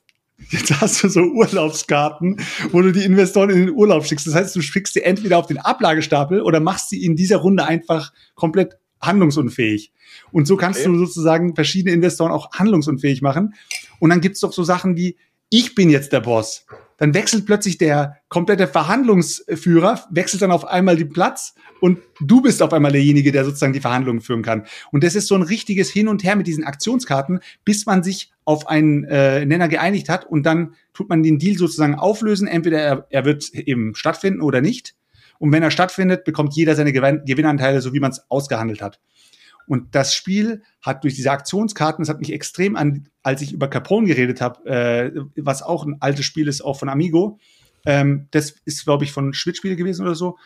Speaker 4: Jetzt hast du so Urlaubskarten, wo du die Investoren in den Urlaub schickst. Das heißt, du schickst sie entweder auf den Ablagestapel oder machst sie in dieser Runde einfach komplett handlungsunfähig. Und so kannst
Speaker 5: Okay.
Speaker 4: du sozusagen verschiedene Investoren auch handlungsunfähig machen. Und dann gibt's doch so Sachen wie, ich bin jetzt der Boss. Dann wechselt plötzlich der komplette Verhandlungsführer, wechselt dann auf einmal den Platz und du bist auf einmal derjenige, der sozusagen die Verhandlungen führen kann. Und das ist so ein richtiges Hin und Her mit diesen Aktionskarten, bis man sich auf einen äh, Nenner geeinigt hat und dann tut man den Deal sozusagen auflösen. Entweder er, er wird eben stattfinden oder nicht. Und wenn er stattfindet, bekommt jeder seine Gewinn Gewinnanteile, so wie man es ausgehandelt hat. Und das Spiel hat durch diese Aktionskarten, das hat mich extrem an, als ich über Capone geredet habe, äh, was auch ein altes Spiel ist, auch von Amigo. Ähm, das ist, glaube ich, von Schwitspiele gewesen oder so.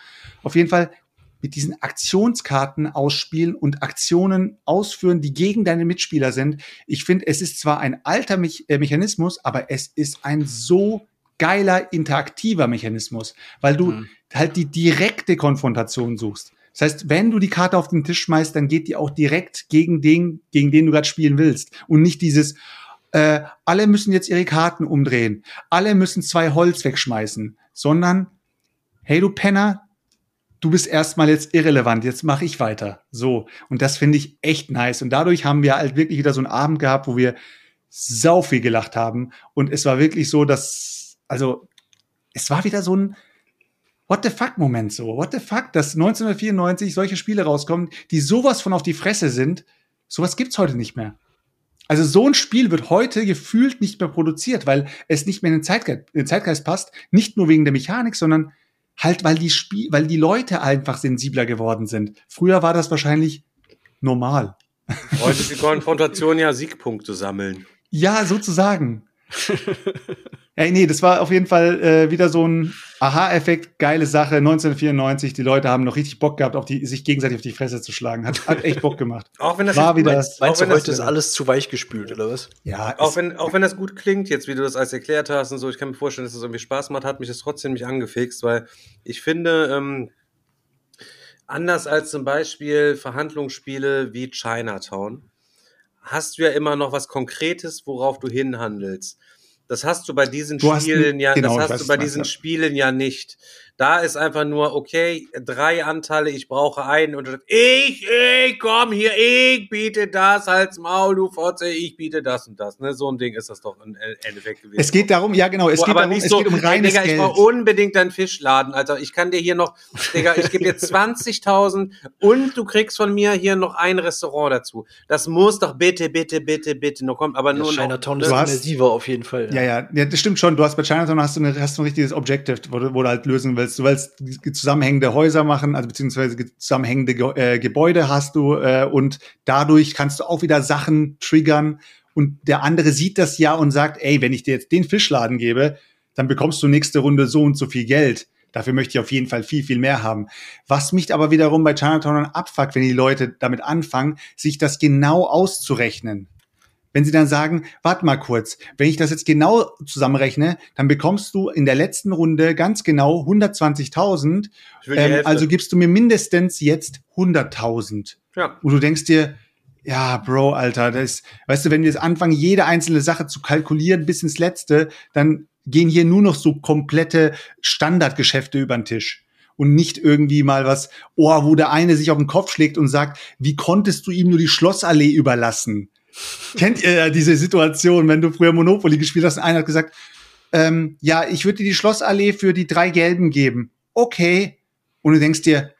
Speaker 4: Auf jeden Fall mit diesen Aktionskarten ausspielen und Aktionen ausführen, die gegen deine Mitspieler sind. Ich finde, es ist zwar ein alter Me äh, Mechanismus, aber es ist ein so geiler interaktiver Mechanismus, weil du
Speaker 5: Mhm.
Speaker 4: halt die direkte Konfrontation suchst. Das heißt, wenn du die Karte auf den Tisch schmeißt, dann geht die auch direkt gegen den, gegen den du gerade spielen willst. Und nicht dieses, äh, alle müssen jetzt ihre Karten umdrehen, alle müssen zwei Holz wegschmeißen, sondern, hey du Penner, du bist erstmal jetzt irrelevant, jetzt mache ich weiter. So. Und das finde ich echt nice. Und dadurch haben wir halt wirklich wieder so einen Abend gehabt, wo wir sau viel gelacht haben. Und es war wirklich so, dass, also, es war wieder so ein What the fuck Moment so. What the fuck, dass 1994 solche Spiele rauskommen, die sowas von auf die Fresse sind. Sowas gibt's heute nicht mehr. Also so ein Spiel wird heute gefühlt nicht mehr produziert, weil es nicht mehr in den Zeitgeist, in den Zeitgeist passt. Nicht nur wegen der Mechanik, sondern halt, weil die Spiel, weil die Leute einfach sensibler geworden sind. Früher war das wahrscheinlich normal.
Speaker 3: Heute ist die Konfrontation ja Siegpunkte sammeln.
Speaker 4: Ja, sozusagen. (laughs) Ey, nee, das war auf jeden Fall äh, wieder so ein Aha-Effekt, geile Sache. 1994, die Leute haben noch richtig Bock gehabt, auf die, sich gegenseitig auf die Fresse zu schlagen. Hat, hat echt Bock gemacht. (laughs)
Speaker 3: Auch wenn das
Speaker 4: War
Speaker 3: jetzt-
Speaker 4: wieder-
Speaker 5: Meinst, meinst
Speaker 3: auch
Speaker 5: du,
Speaker 3: wenn
Speaker 5: heute ist alles zu weich gespült, oder was?
Speaker 4: Ja,
Speaker 3: auch wenn, auch wenn das gut klingt, jetzt wie du das alles erklärt hast und so, ich kann mir vorstellen, dass es das irgendwie Spaß macht, hat mich das trotzdem nicht angefixt, weil ich finde, ähm, anders als zum Beispiel Verhandlungsspiele wie Chinatown, hast du ja immer noch was Konkretes, worauf du hinhandelst. Das hast du bei diesen
Speaker 4: Du
Speaker 3: Spielen
Speaker 4: ein-
Speaker 3: ja,
Speaker 4: genau,
Speaker 3: das hast du bei diesen. Spielen ja nicht. Da ist einfach nur, okay, drei Anteile, ich brauche einen und du sagst, ich, ich, komm hier, ich biete das, halt's Maul, du Fotze, ich biete das und das. Ne? So ein Ding ist das doch im Endeffekt gewesen.
Speaker 4: es geht darum, ja genau, es
Speaker 3: Oh,
Speaker 4: geht
Speaker 3: aber
Speaker 4: darum,
Speaker 3: nicht
Speaker 4: es
Speaker 3: so,
Speaker 4: geht um reines
Speaker 3: Digga, ich
Speaker 4: Geld.
Speaker 3: brauche unbedingt deinen Fischladen, Alter. Ich kann dir hier noch, Digga, ich gebe dir (laughs) 20.000 und du kriegst von mir hier noch ein Restaurant dazu. Das muss doch bitte, bitte, bitte, bitte noch kommen. Aber
Speaker 5: Ja,
Speaker 3: nur
Speaker 5: Chinatown
Speaker 3: noch,
Speaker 5: ist
Speaker 4: Du hast-
Speaker 5: immersiver auf jeden Fall.
Speaker 4: Ja, ja, ja, das stimmt schon. Du hast bei Chinatown hast du, eine, hast du ein richtiges Objective, wo du, wo du halt lösen willst. Du willst ge- zusammenhängende Häuser machen, also beziehungsweise ge- zusammenhängende Ge äh, Gebäude hast du äh, und dadurch kannst du auch wieder Sachen triggern und der andere sieht das ja und sagt, ey, wenn ich dir jetzt den Fischladen gebe, dann bekommst du nächste Runde so und so viel Geld. Dafür möchte ich auf jeden Fall viel, viel mehr haben. Was mich aber wiederum bei Chinatown abfuckt, wenn die Leute damit anfangen, sich das genau auszurechnen. Wenn sie dann sagen, warte mal kurz, wenn ich das jetzt genau zusammenrechne, dann bekommst du in der letzten Runde ganz genau 120.000.
Speaker 3: Ich will die
Speaker 4: Ähm, also gibst du mir mindestens jetzt 100.000.
Speaker 3: ja.
Speaker 4: Und du denkst dir, ja, Bro, Alter, das, weißt du, wenn wir jetzt anfangen, jede einzelne Sache zu kalkulieren bis ins Letzte, dann gehen hier nur noch so komplette Standardgeschäfte über den Tisch. Und nicht irgendwie mal was, oh, wo der eine sich auf den Kopf schlägt und sagt, wie konntest du ihm nur die Schlossallee überlassen? Kennt ihr ja diese Situation, wenn du früher Monopoly gespielt hast und einer hat gesagt, ähm, ja, ich würde dir die Schlossallee für die drei Gelben geben. Okay. Und du denkst dir,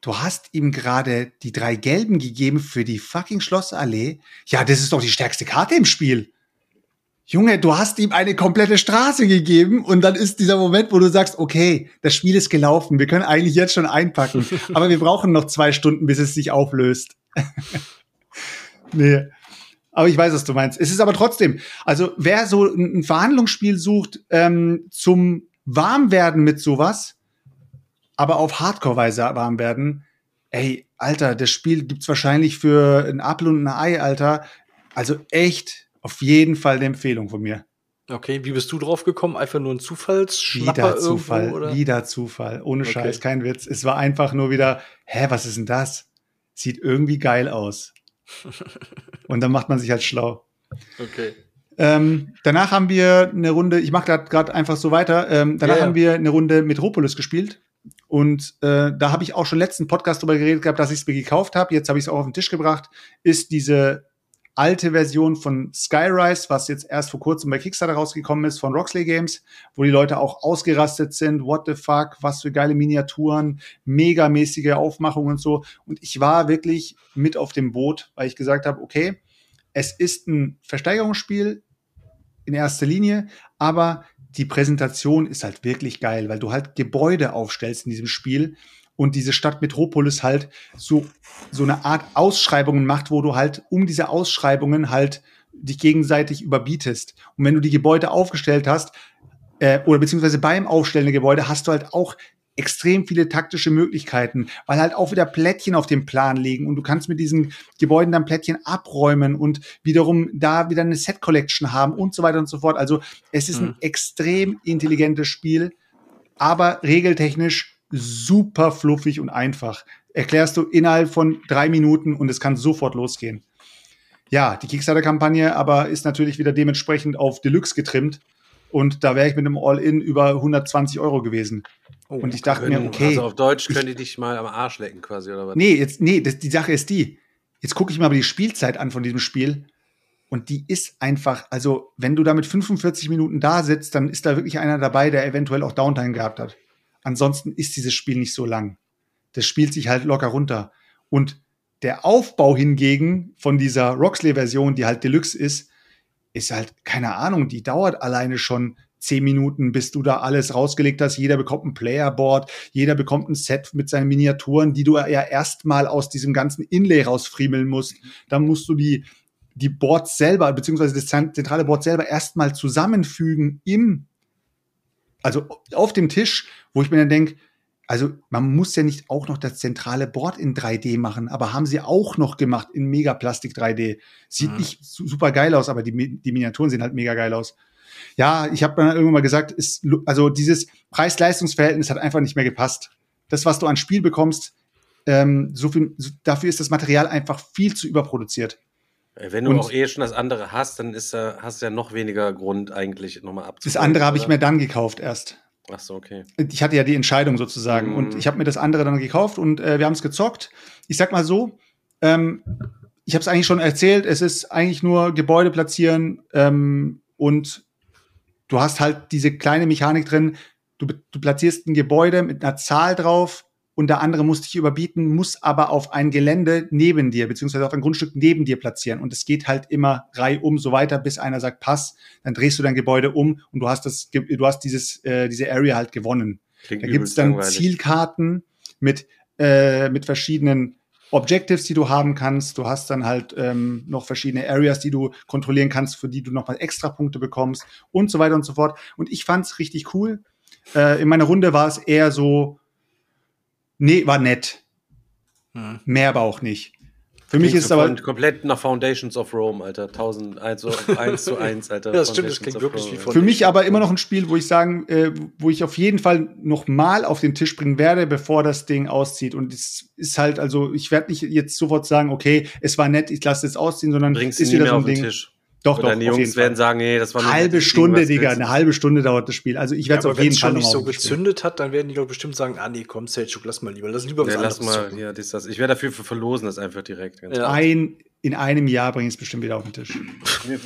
Speaker 4: du hast ihm gerade die drei Gelben gegeben für die fucking Schlossallee. Ja, das ist doch die stärkste Karte im Spiel. Junge, du hast ihm eine komplette Straße gegeben und dann ist dieser Moment, wo du sagst, okay, das Spiel ist gelaufen, wir können eigentlich jetzt schon einpacken, (laughs) aber wir brauchen noch zwei Stunden, bis es sich auflöst. (laughs) nee. Aber ich weiß, was du meinst. Es ist aber trotzdem, also wer so ein Verhandlungsspiel sucht ähm, zum Warmwerden mit sowas, aber auf Hardcore-Weise warm werden, ey, Alter, das Spiel gibt's wahrscheinlich für ein Apfel und ein Ei, Alter. Also echt auf jeden Fall eine Empfehlung von mir.
Speaker 5: Okay, wie bist du drauf gekommen? Einfach nur ein Zufallsschnapper
Speaker 4: Wieder
Speaker 5: irgendwo,
Speaker 4: Zufall,
Speaker 5: oder?
Speaker 4: wieder Zufall. Ohne
Speaker 5: Okay.
Speaker 4: Scheiß, kein Witz. Es war einfach nur wieder, hä, was ist denn das? Sieht irgendwie geil aus. Und dann macht man sich halt schlau.
Speaker 5: Okay.
Speaker 4: Ähm, danach haben wir eine Runde, ich mache gerade einfach so weiter, ähm, danach
Speaker 5: Ja, ja.
Speaker 4: haben wir eine Runde Metropolis gespielt. Und äh, da habe ich auch schon letzten Podcast drüber geredet gehabt, dass ich es mir gekauft habe. Jetzt habe ich es auch auf den Tisch gebracht. Ist diese alte Version von Skyrise, was jetzt erst vor kurzem bei Kickstarter rausgekommen ist, von Roxley Games, wo die Leute auch ausgerastet sind. What the fuck, was für geile Miniaturen, megamäßige Aufmachung und so. Und ich war wirklich mit auf dem Boot, weil ich gesagt habe, okay, es ist ein Versteigerungsspiel in erster Linie, aber die Präsentation ist halt wirklich geil, weil du halt Gebäude aufstellst in diesem Spiel und diese Stadt Metropolis halt so, so eine Art Ausschreibungen macht, wo du halt um diese Ausschreibungen halt dich gegenseitig überbietest. Und wenn du die Gebäude aufgestellt hast, äh, oder beziehungsweise beim Aufstellen der Gebäude hast du halt auch extrem viele taktische Möglichkeiten, weil halt auch wieder Plättchen auf dem Plan liegen und du kannst mit diesen Gebäuden dann Plättchen abräumen und wiederum da wieder eine Set Collection haben und so weiter und so fort. Also es ist ein
Speaker 5: Mhm.
Speaker 4: extrem intelligentes Spiel, aber regeltechnisch super fluffig und einfach. Erklärst du innerhalb von drei Minuten und es kann sofort losgehen. Ja, die Kickstarter-Kampagne aber ist natürlich wieder dementsprechend auf Deluxe getrimmt. Und da wäre ich mit einem All-In über 120 Euro gewesen.
Speaker 5: Oh,
Speaker 4: Und ich dachte mir,
Speaker 3: Können-
Speaker 4: okay.
Speaker 3: Also auf Deutsch können die dich mal am Arsch lecken quasi, oder was?
Speaker 4: Nee, jetzt, nee, das, die Sache ist die. Jetzt gucke ich mir aber die Spielzeit an von diesem Spiel. Und die ist einfach, also, wenn du da mit 45 Minuten da sitzt, dann ist da wirklich einer dabei, der eventuell auch Downtime gehabt hat. Ansonsten ist dieses Spiel nicht so lang. Das spielt sich halt locker runter. Und der Aufbau hingegen von dieser Roxley-Version, die halt Deluxe ist, ist halt, keine Ahnung, die dauert alleine schon zehn Minuten, bis du da alles rausgelegt hast. Jeder bekommt ein Playerboard, jeder bekommt ein Set mit seinen Miniaturen, die du ja erstmal aus diesem ganzen Inlay rausfriemeln musst. Dann musst du die die Boards selber, beziehungsweise das zent- zentrale Board selber erstmal zusammenfügen im, also auf dem Tisch, wo ich mir dann denke, also man muss ja nicht auch noch das zentrale Board in 3D machen, aber haben sie auch noch gemacht in Megaplastik 3D. Sieht
Speaker 5: Mhm.
Speaker 4: nicht su super geil aus, aber die, die Miniaturen sehen halt mega geil aus. Ja, ich habe dann irgendwann mal gesagt, ist, also dieses Preis-Leistungs-Verhältnis hat einfach nicht mehr gepasst. Das, was du an Spiel bekommst, ähm, so viel, so, dafür ist das Material einfach viel zu überproduziert.
Speaker 3: Ey, Wenn du
Speaker 4: Und-
Speaker 3: auch eh schon das andere hast, dann ist, äh, hast du ja noch weniger Grund eigentlich nochmal abzuholen.
Speaker 4: Das andere habe ich mir dann gekauft erst.
Speaker 3: Ach so, okay.
Speaker 4: ich hatte ja die Entscheidung sozusagen
Speaker 3: Mhm.
Speaker 4: und ich habe mir das andere dann gekauft und äh, wir haben es gezockt. Ich sag mal so, ähm, ich habe es eigentlich schon erzählt, es ist eigentlich nur Gebäude platzieren ähm, und du hast halt diese kleine Mechanik drin. Du, du platzierst ein Gebäude mit einer Zahl drauf und der andere muss dich überbieten, muss aber auf ein Gelände neben dir, beziehungsweise auf ein Grundstück neben dir platzieren. Und es geht halt immer reihum so weiter, bis einer sagt, pass, dann drehst du dein Gebäude um und du hast das, du hast dieses, äh, diese Area halt gewonnen.
Speaker 3: Klingt
Speaker 4: Da gibt's dann
Speaker 3: langweilig.
Speaker 4: Zielkarten mit, äh, mit verschiedenen Objectives, die du haben kannst. Du hast dann halt ähm, noch verschiedene Areas, die du kontrollieren kannst, für die du nochmal extra Punkte bekommst und so weiter und so fort. Und ich fand's richtig cool. Äh, in meiner Runde war es eher so, nee, war nett.
Speaker 5: Hm.
Speaker 4: Mehr aber auch nicht. Für mich ist es
Speaker 3: so
Speaker 4: aber,
Speaker 3: kom- komplett nach Foundations of Rome, Alter. 1000, also (laughs) 1 zu 1, Alter.
Speaker 5: Ja, das stimmt, das klingt wirklich
Speaker 3: Rome,
Speaker 5: wie
Speaker 4: für mich aber immer noch ein Spiel, wo ich sagen, äh, wo ich auf jeden Fall noch mal auf den Tisch bringen werde, bevor das Ding auszieht. Und es ist halt, also ich werde nicht jetzt sofort sagen, okay, es war nett, ich lasse es ausziehen, sondern
Speaker 3: Bringst
Speaker 4: es
Speaker 3: du
Speaker 4: ist wieder so
Speaker 3: auf
Speaker 4: ein
Speaker 3: den
Speaker 4: Ding.
Speaker 3: Tisch.
Speaker 4: Doch,
Speaker 3: Und
Speaker 4: doch,
Speaker 3: deine
Speaker 4: auf
Speaker 3: Jungs werden sagen, nee, das war nur
Speaker 4: halbe Stunde, Digga,
Speaker 3: willst
Speaker 4: eine halbe Stunde dauert das Spiel. Also ich werde es auf
Speaker 5: wenn
Speaker 4: jeden Fall
Speaker 5: schon
Speaker 4: noch
Speaker 5: nicht so gezündet hat, dann werden die doch bestimmt sagen, ah nee, komm, Selchuk, lass mal lieber. Lass lieber was
Speaker 3: Ja, lass mal, ja, das, das. Ich wäre dafür für verlosen das einfach direkt. Ganz
Speaker 5: Ja.
Speaker 4: Ein, in einem Jahr bringe ich es bestimmt wieder auf den Tisch.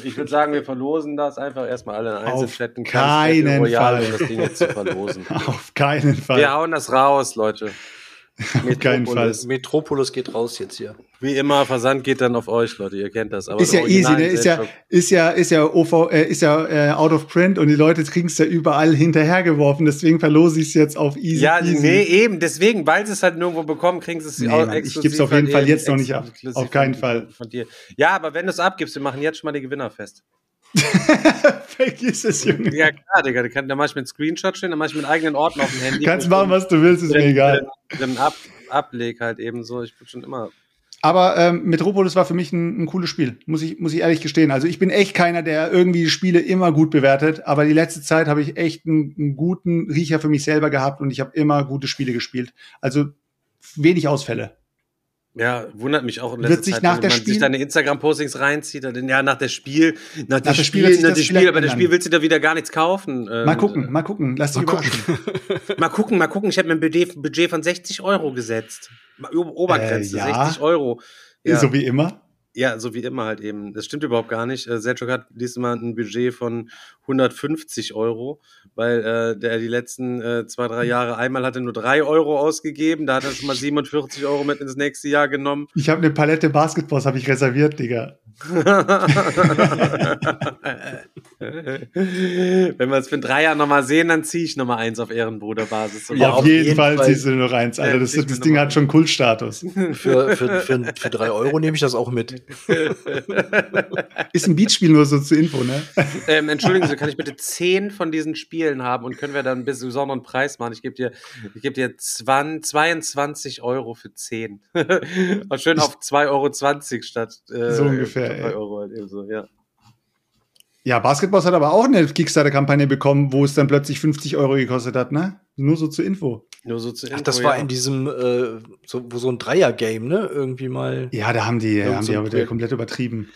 Speaker 3: Ich würde sagen, wir verlosen das einfach erstmal alle in
Speaker 4: Auf
Speaker 3: Einzelstädten.
Speaker 4: keinen
Speaker 3: Royal,
Speaker 4: Fall.
Speaker 3: um das Ding jetzt zu verlosen. (laughs)
Speaker 4: Auf keinen Fall.
Speaker 3: Wir hauen das raus, Leute. (laughs)
Speaker 4: auf keinen Fall.
Speaker 3: Metropolis.
Speaker 5: Metropolis geht raus jetzt hier.
Speaker 3: Wie immer, Versand geht dann auf euch, Leute. Ihr kennt das. Aber
Speaker 4: Ist ja easy, ne? Ist ja, ist ja, ist ja OV, äh, ist ja äh, out of print und die Leute kriegen es ja überall hinterhergeworfen. Deswegen verlose ich es jetzt auf easy.
Speaker 3: Ja,
Speaker 4: easy.
Speaker 3: nee, eben. Deswegen, weil sie es halt nirgendwo bekommen, kriegen sie es
Speaker 4: Nee,
Speaker 3: auch
Speaker 4: Mann, ich
Speaker 3: exklusiv
Speaker 4: geb's auf
Speaker 3: halt
Speaker 4: jeden Fall jetzt noch nicht ab. Auf keinen
Speaker 3: von-
Speaker 4: Fall.
Speaker 3: Von dir. Ja, aber wenn du es abgibst, wir machen jetzt schon mal die Gewinner fest. (laughs)
Speaker 4: Vergiss es, Junge.
Speaker 3: Ja, klar, Digga. Da, kann, da mach ich mir einen Screenshot stehen, dann mach ich mir einen eigenen Ordner auf dem Handy.
Speaker 4: Kannst machen, was du willst, ist mir egal.
Speaker 3: drin ab, ableg halt eben so. Ich bin schon immer.
Speaker 4: Aber ähm, Metropolis war für mich ein, ein cooles Spiel, muss ich, muss ich ehrlich gestehen. Also ich bin echt keiner, der irgendwie Spiele immer gut bewertet, aber die letzte Zeit habe ich echt einen, einen guten Riecher für mich selber gehabt und ich habe immer gute Spiele gespielt. Also wenig Ausfälle.
Speaker 3: Ja, wundert mich auch in
Speaker 4: Wird
Speaker 3: letzter
Speaker 4: sich
Speaker 3: Zeit,
Speaker 4: nach
Speaker 3: wenn
Speaker 4: der
Speaker 3: man
Speaker 4: Spiel-
Speaker 3: sich deine Instagram-Postings reinzieht. Dann, ja, nach der Spiel, nach,
Speaker 4: der
Speaker 3: der
Speaker 4: Spiel
Speaker 3: Spiel,
Speaker 4: wird
Speaker 3: nach
Speaker 4: das
Speaker 3: der Spiel, aber der. Spiel willst du da wieder gar nichts kaufen.
Speaker 4: Mal
Speaker 3: Ähm,
Speaker 4: gucken, mal gucken, lass dich
Speaker 5: Mal gucken. (laughs)
Speaker 3: Mal gucken, mal gucken. Ich habe mir ein Budget, Budget von 60 Euro gesetzt. Mal Obergrenze,
Speaker 4: Äh, ja.
Speaker 3: 60 Euro. Ja,
Speaker 4: So wie immer.
Speaker 3: Ja, so wie immer halt eben. Das stimmt überhaupt gar nicht. Äh, Selchuk hat diesmal ein Budget von 150 Euro, weil äh, der die letzten äh, zwei, drei Jahre einmal hat er nur 3 Euro ausgegeben. Da hat er schon mal 47 Euro mit ins nächste Jahr genommen.
Speaker 4: Ich habe eine Palette Basketballs habe ich reserviert, Digga. (laughs)
Speaker 3: Wenn wir es für ein Dreier nochmal sehen, dann ziehe ich nochmal eins auf Ehrenbruderbasis.
Speaker 5: Ja,
Speaker 4: auf,
Speaker 5: auf
Speaker 4: jeden,
Speaker 5: jeden
Speaker 4: Fall,
Speaker 5: Fall.
Speaker 4: ziehst du nur eins, Alter. Das, das Ding
Speaker 3: noch
Speaker 4: hat schon Kultstatus.
Speaker 5: Für, für, für, für drei Euro nehme ich das auch mit.
Speaker 4: Ist ein Beatspiel nur so zur Info, ne?
Speaker 3: ähm, entschuldigen Sie, kann ich bitte zehn von diesen Spielen haben und können wir dann einen besonderen Preis machen? Ich gebe dir, ich gebe dir 20, 22 Euro für zehn. (laughs) Und schön auf 2,20 Euro statt äh,
Speaker 4: So ungefähr,
Speaker 3: drei
Speaker 4: ey.
Speaker 3: Euro halt eben so, ja.
Speaker 4: Ja, Basketballs hat aber auch eine Kickstarter-Kampagne bekommen, wo es dann plötzlich 50 Euro gekostet hat, ne? Nur so zur Info.
Speaker 3: Nur so zu
Speaker 5: Ach,
Speaker 3: Info,
Speaker 5: das war
Speaker 3: ja.
Speaker 5: in diesem, äh, so, wo so ein Dreier-Game, ne? Irgendwie mal.
Speaker 4: Ja, da haben die, haben
Speaker 5: so
Speaker 4: die aber komplett übertrieben.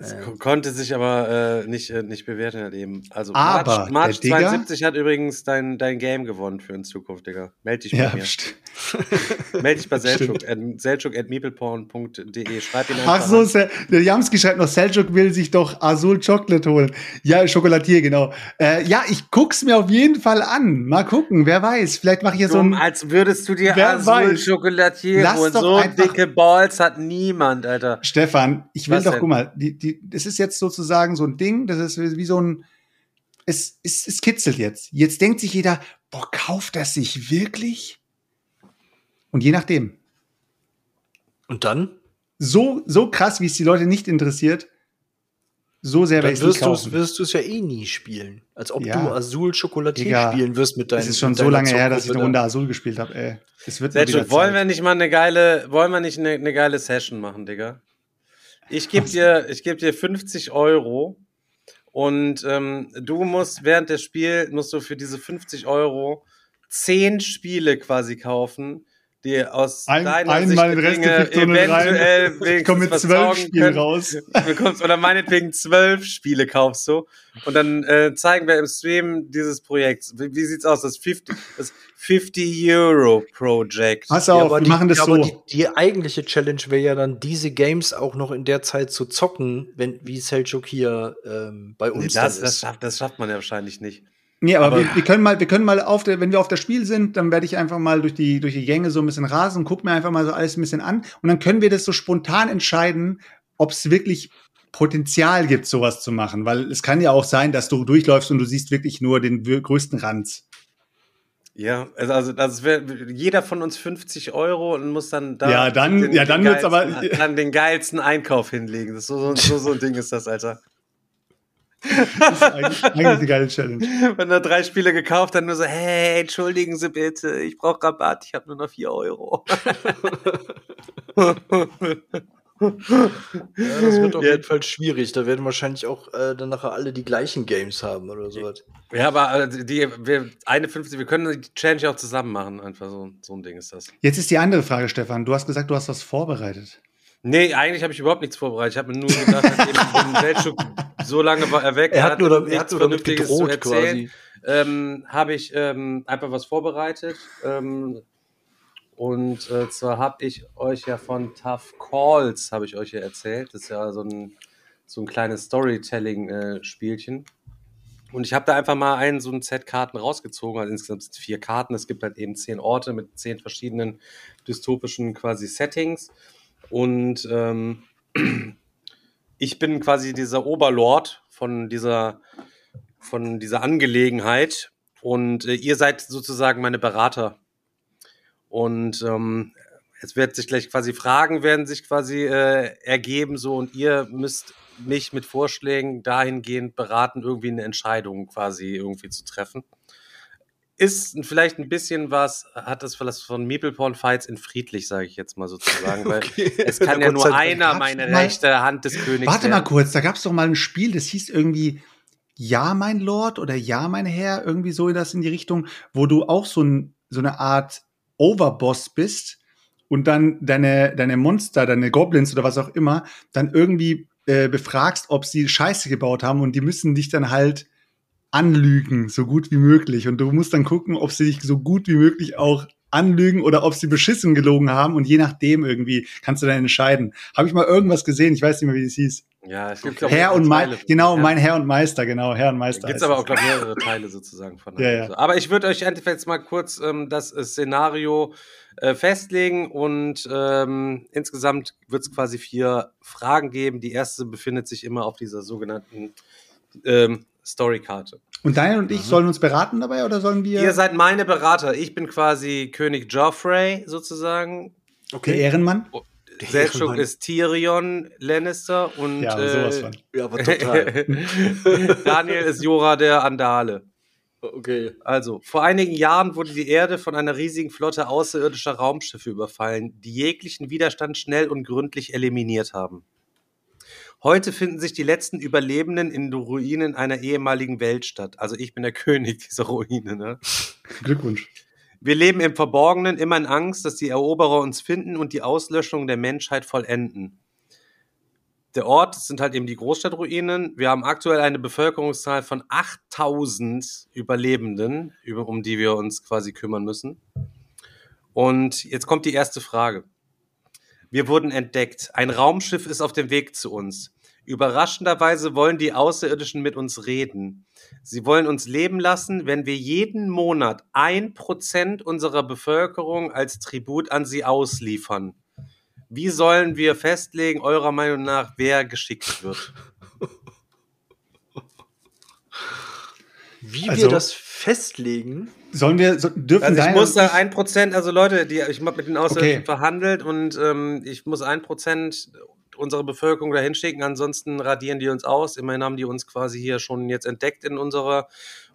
Speaker 3: Das ko- konnte sich aber äh, nicht, äh, nicht bewerten halt eben. Also
Speaker 4: Aber
Speaker 3: March, March
Speaker 4: der Digger-
Speaker 3: 72 hat übrigens dein, dein Game gewonnen für in Zukunft, Digga. Meld dich bei
Speaker 4: Ja,
Speaker 3: mir. (laughs) Meld dich bei (laughs)
Speaker 4: Stimmt.
Speaker 3: Selchuk, at, Selchuk at meepleporn.de. Schreib ihn einfach
Speaker 4: Ach so. Se- der Jamski schreibt noch, Seljuk will sich doch Azul Chocolate holen. Ja, Schokolatier, genau. Äh, ja, ich guck's mir auf jeden Fall an. Mal gucken, wer weiß. Vielleicht mache ich ja so ein.
Speaker 3: als würdest du dir
Speaker 4: Wer
Speaker 3: Azul
Speaker 4: weiß. Lass
Speaker 3: holen. So dicke Balls hat niemand, Alter.
Speaker 4: Stefan, ich will
Speaker 3: Was
Speaker 4: doch,
Speaker 3: denn?
Speaker 4: guck mal, die, die, das ist jetzt sozusagen so ein Ding, das ist wie so ein. Es, es, es kitzelt jetzt. Jetzt denkt sich jeder, boah, kauft das sich wirklich? Und je nachdem.
Speaker 5: Und dann?
Speaker 4: so, so krass, wie es die Leute nicht interessiert, so sehr werde
Speaker 5: Dann
Speaker 4: ich es nicht
Speaker 5: wirst
Speaker 4: kaufen.
Speaker 5: du wirst du es ja eh nie spielen. Als ob
Speaker 4: Ja.
Speaker 5: du Azul
Speaker 4: Digga,
Speaker 5: spielen wirst mit deinen
Speaker 4: Es ist schon so lange her, dass ich eine Runde. Azul gespielt habe, ey. Es wird
Speaker 3: Sergio,
Speaker 4: wieder
Speaker 3: wollen
Speaker 4: Zeit.
Speaker 3: wir nicht mal eine geile, wollen wir nicht eine, eine geile Session machen, Digga? Ich gebe dir, ich geb dir 50 Euro und ähm, du musst während des Spiels, musst du für diese 50 Euro 10 Spiele quasi kaufen, die aus
Speaker 4: Ein,
Speaker 3: deiner
Speaker 4: einmal
Speaker 3: Sicht
Speaker 4: den Rest
Speaker 3: Dinge
Speaker 4: Fifth rein.
Speaker 3: eventuell
Speaker 4: Ich komme mit zwölf Spielen raus. (laughs)
Speaker 3: Du bekommst, oder meinetwegen zwölf Spiele kaufst du. Und dann äh, zeigen wir im Stream dieses Projekts. Wie, wie sieht's aus? Das 50, das 50 Euro Project.
Speaker 4: Pass
Speaker 5: Ja,
Speaker 4: auf,
Speaker 5: aber
Speaker 4: wir
Speaker 5: die,
Speaker 4: machen das
Speaker 5: ja,
Speaker 4: so.
Speaker 5: aber die, die eigentliche Challenge wäre ja dann, diese Games auch noch in der Zeit zu zocken, wenn, wie Selchuk hier ähm, bei uns
Speaker 3: Nee, das, das,
Speaker 5: ist.
Speaker 3: schafft, das schafft man ja wahrscheinlich nicht.
Speaker 4: Nee, aber,
Speaker 3: Aber-
Speaker 4: wir, wir können mal, wir können mal auf der, wenn wir auf das Spiel sind, dann werde ich einfach mal durch die, durch die Gänge so ein bisschen rasen guck mir einfach mal so alles ein bisschen an. Und dann können wir das so spontan entscheiden, ob es wirklich Potenzial gibt, sowas zu machen. Weil es kann ja auch sein, dass du durchläufst und du siehst wirklich nur den größten Ranz.
Speaker 3: Ja, also, also das wäre jeder von uns 50 Euro und muss dann da
Speaker 4: Ja, dann- ja, dann aber-
Speaker 3: geilsten- (laughs) dann den geilsten Einkauf hinlegen. Das so, so, so, so ein Ding ist das, Alter.
Speaker 4: Das ist eigentlich, eigentlich eine geile Challenge. (laughs)
Speaker 3: Wenn er drei Spiele gekauft, dann nur so, hey, entschuldigen Sie bitte, ich brauche Rabatt, ich habe nur noch 4 Euro. (laughs) (laughs)
Speaker 5: Ja, das wird auf
Speaker 3: Ja.
Speaker 5: jeden Fall schwierig. Da werden wahrscheinlich auch äh, dann nachher alle die gleichen Games haben oder sowas.
Speaker 3: Ja, aber äh, die, wir, eine 50, wir können die Challenge auch zusammen machen. Einfach so, so ein Ding ist das.
Speaker 4: Jetzt ist die andere Frage, Stefan. Du hast gesagt, du hast was vorbereitet.
Speaker 3: Nee, eigentlich habe ich überhaupt nichts vorbereitet. Ich habe mir nur gedacht, nachdem den (laughs) Seltschuk so lange war er weg,
Speaker 5: Er hat nur, er
Speaker 3: nichts
Speaker 5: hat nur damit gedroht
Speaker 3: erzählen.
Speaker 5: quasi.
Speaker 3: ähm, habe ich ähm, einfach was vorbereitet. Ähm, und äh, zwar habe ich euch ja von Tough Calls, habe ich euch ja erzählt. Das ist ja so ein, so ein kleines Storytelling-Spielchen. und ich habe da einfach mal einen, so ein Set Karten rausgezogen. Also insgesamt vier Karten. Es gibt halt eben zehn Orte mit zehn verschiedenen dystopischen quasi Settings. Und ähm, ich bin quasi dieser Oberlord von dieser, von dieser Angelegenheit. Und äh, ihr seid sozusagen meine Berater. Und ähm, es wird sich gleich quasi Fragen werden sich quasi äh, ergeben so und ihr müsst mich mit Vorschlägen dahingehend beraten, irgendwie eine Entscheidung quasi irgendwie zu treffen. Ist vielleicht ein bisschen was, hat das was von Meeple Porn Fights in friedlich, sage ich jetzt mal sozusagen, weil
Speaker 5: Okay. (laughs)
Speaker 3: es kann ja nur einer meine
Speaker 4: mal-
Speaker 3: rechte Hand des Königs
Speaker 4: Warte mal
Speaker 3: werden.
Speaker 4: kurz, da gab es doch mal ein Spiel, das hieß irgendwie Ja, mein Lord oder Ja, mein Herr, irgendwie so das in die Richtung, wo du auch so, ein, so eine Art Overboss bist und dann deine, deine Monster, deine Goblins oder was auch immer, dann irgendwie äh, befragst, ob sie Scheiße gebaut haben und die müssen dich dann halt anlügen, so gut wie möglich. Und du musst dann gucken, ob sie dich so gut wie möglich auch anlügen oder ob sie beschissen gelogen haben und je nachdem irgendwie kannst du dann entscheiden. Habe ich mal irgendwas gesehen, ich weiß nicht mehr, wie es hieß.
Speaker 3: Ja, es gibt
Speaker 5: Okay.
Speaker 4: Herr und. Meister, genau,
Speaker 3: Ja.
Speaker 4: mein Herr und Meister, genau, Herr und Meister.
Speaker 3: Gibt aber auch, glaube ich, mehrere Teile sozusagen von. (laughs)
Speaker 4: Ja, ja.
Speaker 3: Aber ich würde euch einfach jetzt mal kurz ähm, das äh, Szenario äh, festlegen und ähm, insgesamt wird es quasi vier Fragen geben. Die erste befindet sich immer auf dieser sogenannten ähm, Storykarte.
Speaker 4: Und Daniel und ich sollen uns beraten dabei oder sollen wir
Speaker 3: Ihr seid meine Berater. Ich bin quasi König Joffrey sozusagen.
Speaker 4: der Ehrenmann?
Speaker 3: Selchuk
Speaker 5: Ehrenmann.
Speaker 3: ist Tyrion Lannister und
Speaker 4: Ja,
Speaker 3: äh,
Speaker 4: sowas von.
Speaker 5: Ja, aber total. (laughs)
Speaker 3: Daniel ist Jora der Andale.
Speaker 5: okay.
Speaker 3: Also, vor einigen Jahren wurde die Erde von einer riesigen Flotte außerirdischer Raumschiffe überfallen, die jeglichen Widerstand schnell und gründlich eliminiert haben. Heute finden sich die letzten Überlebenden in den Ruinen einer ehemaligen Weltstadt. Also ich bin der (laughs) König dieser Ruine. Ne?
Speaker 4: Glückwunsch.
Speaker 3: Wir leben im Verborgenen immer in Angst, dass die Eroberer uns finden und die Auslöschung der Menschheit vollenden. Der Ort sind halt eben die Großstadtruinen. Wir haben aktuell eine Bevölkerungszahl von 8000 Überlebenden, über, um die wir uns quasi kümmern müssen. Und jetzt kommt die erste Frage. Wir wurden entdeckt. Ein Raumschiff ist auf dem Weg zu uns. Überraschenderweise wollen die Außerirdischen mit uns reden. Sie wollen uns leben lassen, wenn wir jeden Monat ein Prozent unserer Bevölkerung als Tribut an sie ausliefern. Wie sollen wir festlegen, eurer Meinung nach, wer geschickt wird?
Speaker 5: Wie
Speaker 4: Also-
Speaker 5: wir das festlegen.
Speaker 4: Sollen wir, so, dürfen
Speaker 3: Also ich muss da ein Prozent, also Leute, die, ich habe mit den Außerirdischen
Speaker 4: Okay.
Speaker 3: verhandelt und ähm, ich muss ein Prozent unserer Bevölkerung dahin schicken, ansonsten radieren die uns aus. Immerhin haben die uns quasi hier schon jetzt entdeckt in unserer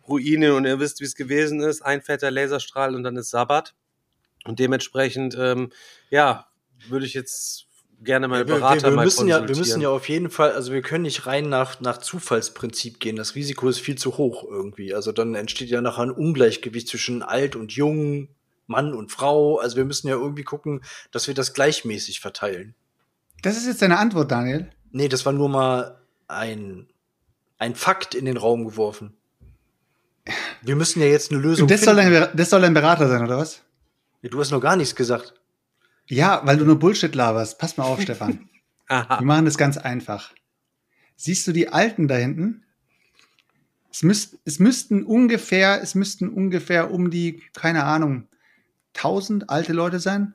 Speaker 3: Ruine und ihr wisst, wie es gewesen ist. Ein fetter Laserstrahl und dann ist Sabbat. Und dementsprechend, ähm, ja, würde ich jetzt gerne mal
Speaker 5: Wir,
Speaker 3: Berater
Speaker 5: wir, wir,
Speaker 3: mal
Speaker 5: müssen ja, wir müssen ja auf jeden Fall, also wir können nicht rein nach, nach Zufallsprinzip gehen. Das Risiko ist viel zu hoch irgendwie. Also dann entsteht ja nachher ein Ungleichgewicht zwischen alt und jung, Mann und Frau. Also wir müssen ja irgendwie gucken, dass wir das gleichmäßig verteilen.
Speaker 4: Das ist jetzt deine Antwort, Daniel.
Speaker 5: Nee, das war nur mal ein, ein Fakt in den Raum geworfen. Wir müssen ja jetzt eine Lösung
Speaker 4: das soll,
Speaker 5: finden.
Speaker 4: dein, Ber- das soll dein Berater sein, oder was?
Speaker 5: du hast noch gar nichts gesagt.
Speaker 4: Ja, weil du nur Bullshit laberst. Pass mal auf, Stefan. (laughs)
Speaker 3: Aha.
Speaker 4: Wir machen das ganz einfach. Siehst du die Alten da hinten? Es, müsst, es müssten ungefähr, es müssten ungefähr um die, keine Ahnung, 1000 alte Leute sein.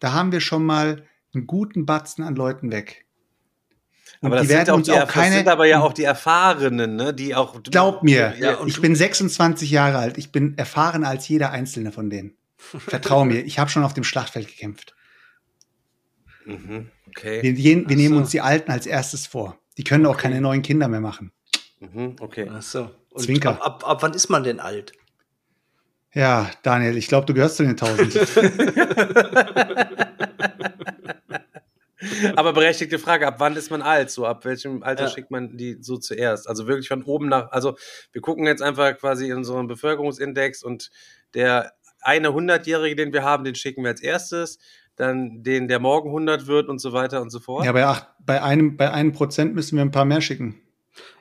Speaker 4: Da haben wir schon mal einen guten Batzen an Leuten weg. Und
Speaker 3: Aber das
Speaker 4: die
Speaker 3: sind,
Speaker 4: werden
Speaker 3: auch
Speaker 4: uns
Speaker 3: die,
Speaker 4: auch
Speaker 3: das
Speaker 4: keine.
Speaker 3: sind aber ja auch die Erfahrenen, ne? Die auch.
Speaker 4: Glaub mir,
Speaker 5: Ja,
Speaker 4: ich bin 26 Jahre alt. Ich bin erfahrener als jeder einzelne von denen. Vertrau mir, ich habe schon auf dem Schlachtfeld gekämpft.
Speaker 3: Mhm, okay.
Speaker 4: Wir, wir, wir
Speaker 5: Ach
Speaker 4: nehmen
Speaker 5: so.
Speaker 4: uns die Alten als erstes vor. Die können auch keine neuen Kinder mehr machen.
Speaker 3: Mhm, okay.
Speaker 5: Ach so. Und
Speaker 4: Zwinker.
Speaker 5: Ab, ab, ab wann ist man denn alt?
Speaker 4: Ja, Daniel, ich glaube, du gehörst zu den 1000. (laughs)
Speaker 3: Aber berechtigte Frage, ab wann ist man alt? So, ab welchem Alter
Speaker 5: Ja.
Speaker 3: schickt man die so zuerst? Also wirklich von oben nach, also wir gucken jetzt einfach quasi in unseren Bevölkerungsindex und der eine 100-Jährige, den wir haben, den schicken wir als erstes, dann den, der morgen 100 wird und so weiter und so fort.
Speaker 4: ja, bei, acht, bei, einem, bei einem Prozent müssen wir ein paar mehr schicken.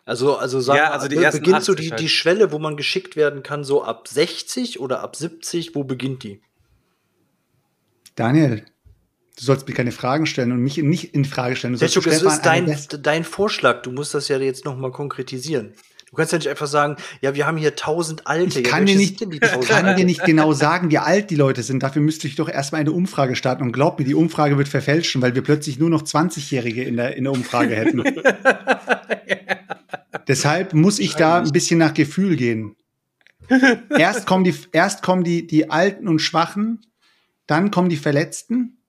Speaker 5: Also, also sagen
Speaker 3: Ja,
Speaker 5: wir,
Speaker 3: also ersten
Speaker 5: beginnt so
Speaker 3: 80
Speaker 5: die,
Speaker 3: halt.
Speaker 5: die Schwelle, wo man geschickt werden kann, so ab 60 oder ab 70, wo beginnt die?
Speaker 4: Daniel, du sollst mir keine Fragen stellen und mich nicht in Frage stellen. Du sollst
Speaker 5: Selchuk, es ist dein, dein Vorschlag. Du musst das ja jetzt noch mal konkretisieren. Du kannst ja nicht einfach sagen, ja, wir haben hier 1000 Alte.
Speaker 4: ich
Speaker 5: ja,
Speaker 4: kann, dir
Speaker 5: welche
Speaker 4: nicht, ich
Speaker 5: 1000
Speaker 4: kann dir nicht genau sagen, wie alt die Leute sind. Dafür müsste ich doch erstmal eine Umfrage starten. Und glaub mir, die Umfrage wird verfälschen, weil wir plötzlich nur noch 20-Jährige in der, in der Umfrage hätten. (laughs) Deshalb muss ich da ein bisschen nach Gefühl gehen. Erst kommen die, erst kommen die, die Alten und Schwachen, dann kommen die Verletzten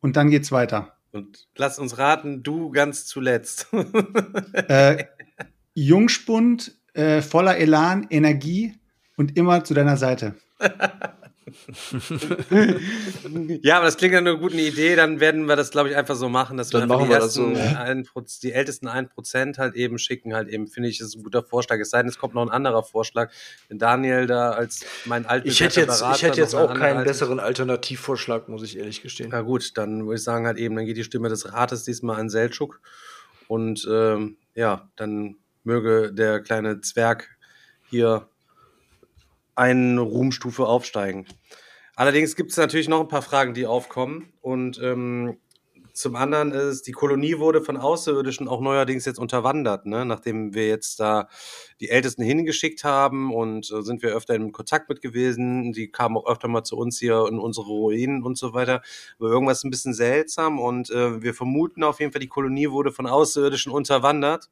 Speaker 4: und dann geht's weiter.
Speaker 3: Und lass uns raten, du ganz zuletzt.
Speaker 4: Äh, Jungspund, äh, voller Elan, Energie und immer zu deiner Seite. (laughs)
Speaker 3: ja, aber das klingt ja eine gute Idee. Dann werden wir das, glaube ich, einfach so machen, dass
Speaker 5: Dann
Speaker 3: wir einfach
Speaker 5: machen wir das
Speaker 3: die, ersten, ein Proz- die ältesten 1% halt eben schicken, halt eben, finde ich, ist ein guter Vorschlag. Es sei denn, es kommt noch ein anderer Vorschlag. Wenn Daniel da als mein alter
Speaker 5: Ich hätte jetzt, ich hätte jetzt auch keinen besseren Alternativvorschlag, muss ich ehrlich gestehen.
Speaker 3: Na gut, dann würde ich sagen halt eben, dann geht die Stimme des Rates diesmal an Seltschuk. Und ähm, ja, dann möge der kleine Zwerg hier eine Ruhmstufe aufsteigen. Allerdings gibt es natürlich noch ein paar Fragen, die aufkommen. Und ähm, zum anderen ist, die Kolonie wurde von Außerirdischen auch neuerdings jetzt unterwandert, ne? nachdem wir jetzt da die Ältesten hingeschickt haben und äh, sind wir öfter in Kontakt mit gewesen. Die kamen auch öfter mal zu uns hier in unsere Ruinen und so weiter. Aber irgendwas ein bisschen seltsam und äh, wir vermuten auf jeden Fall, die Kolonie wurde von Außerirdischen unterwandert.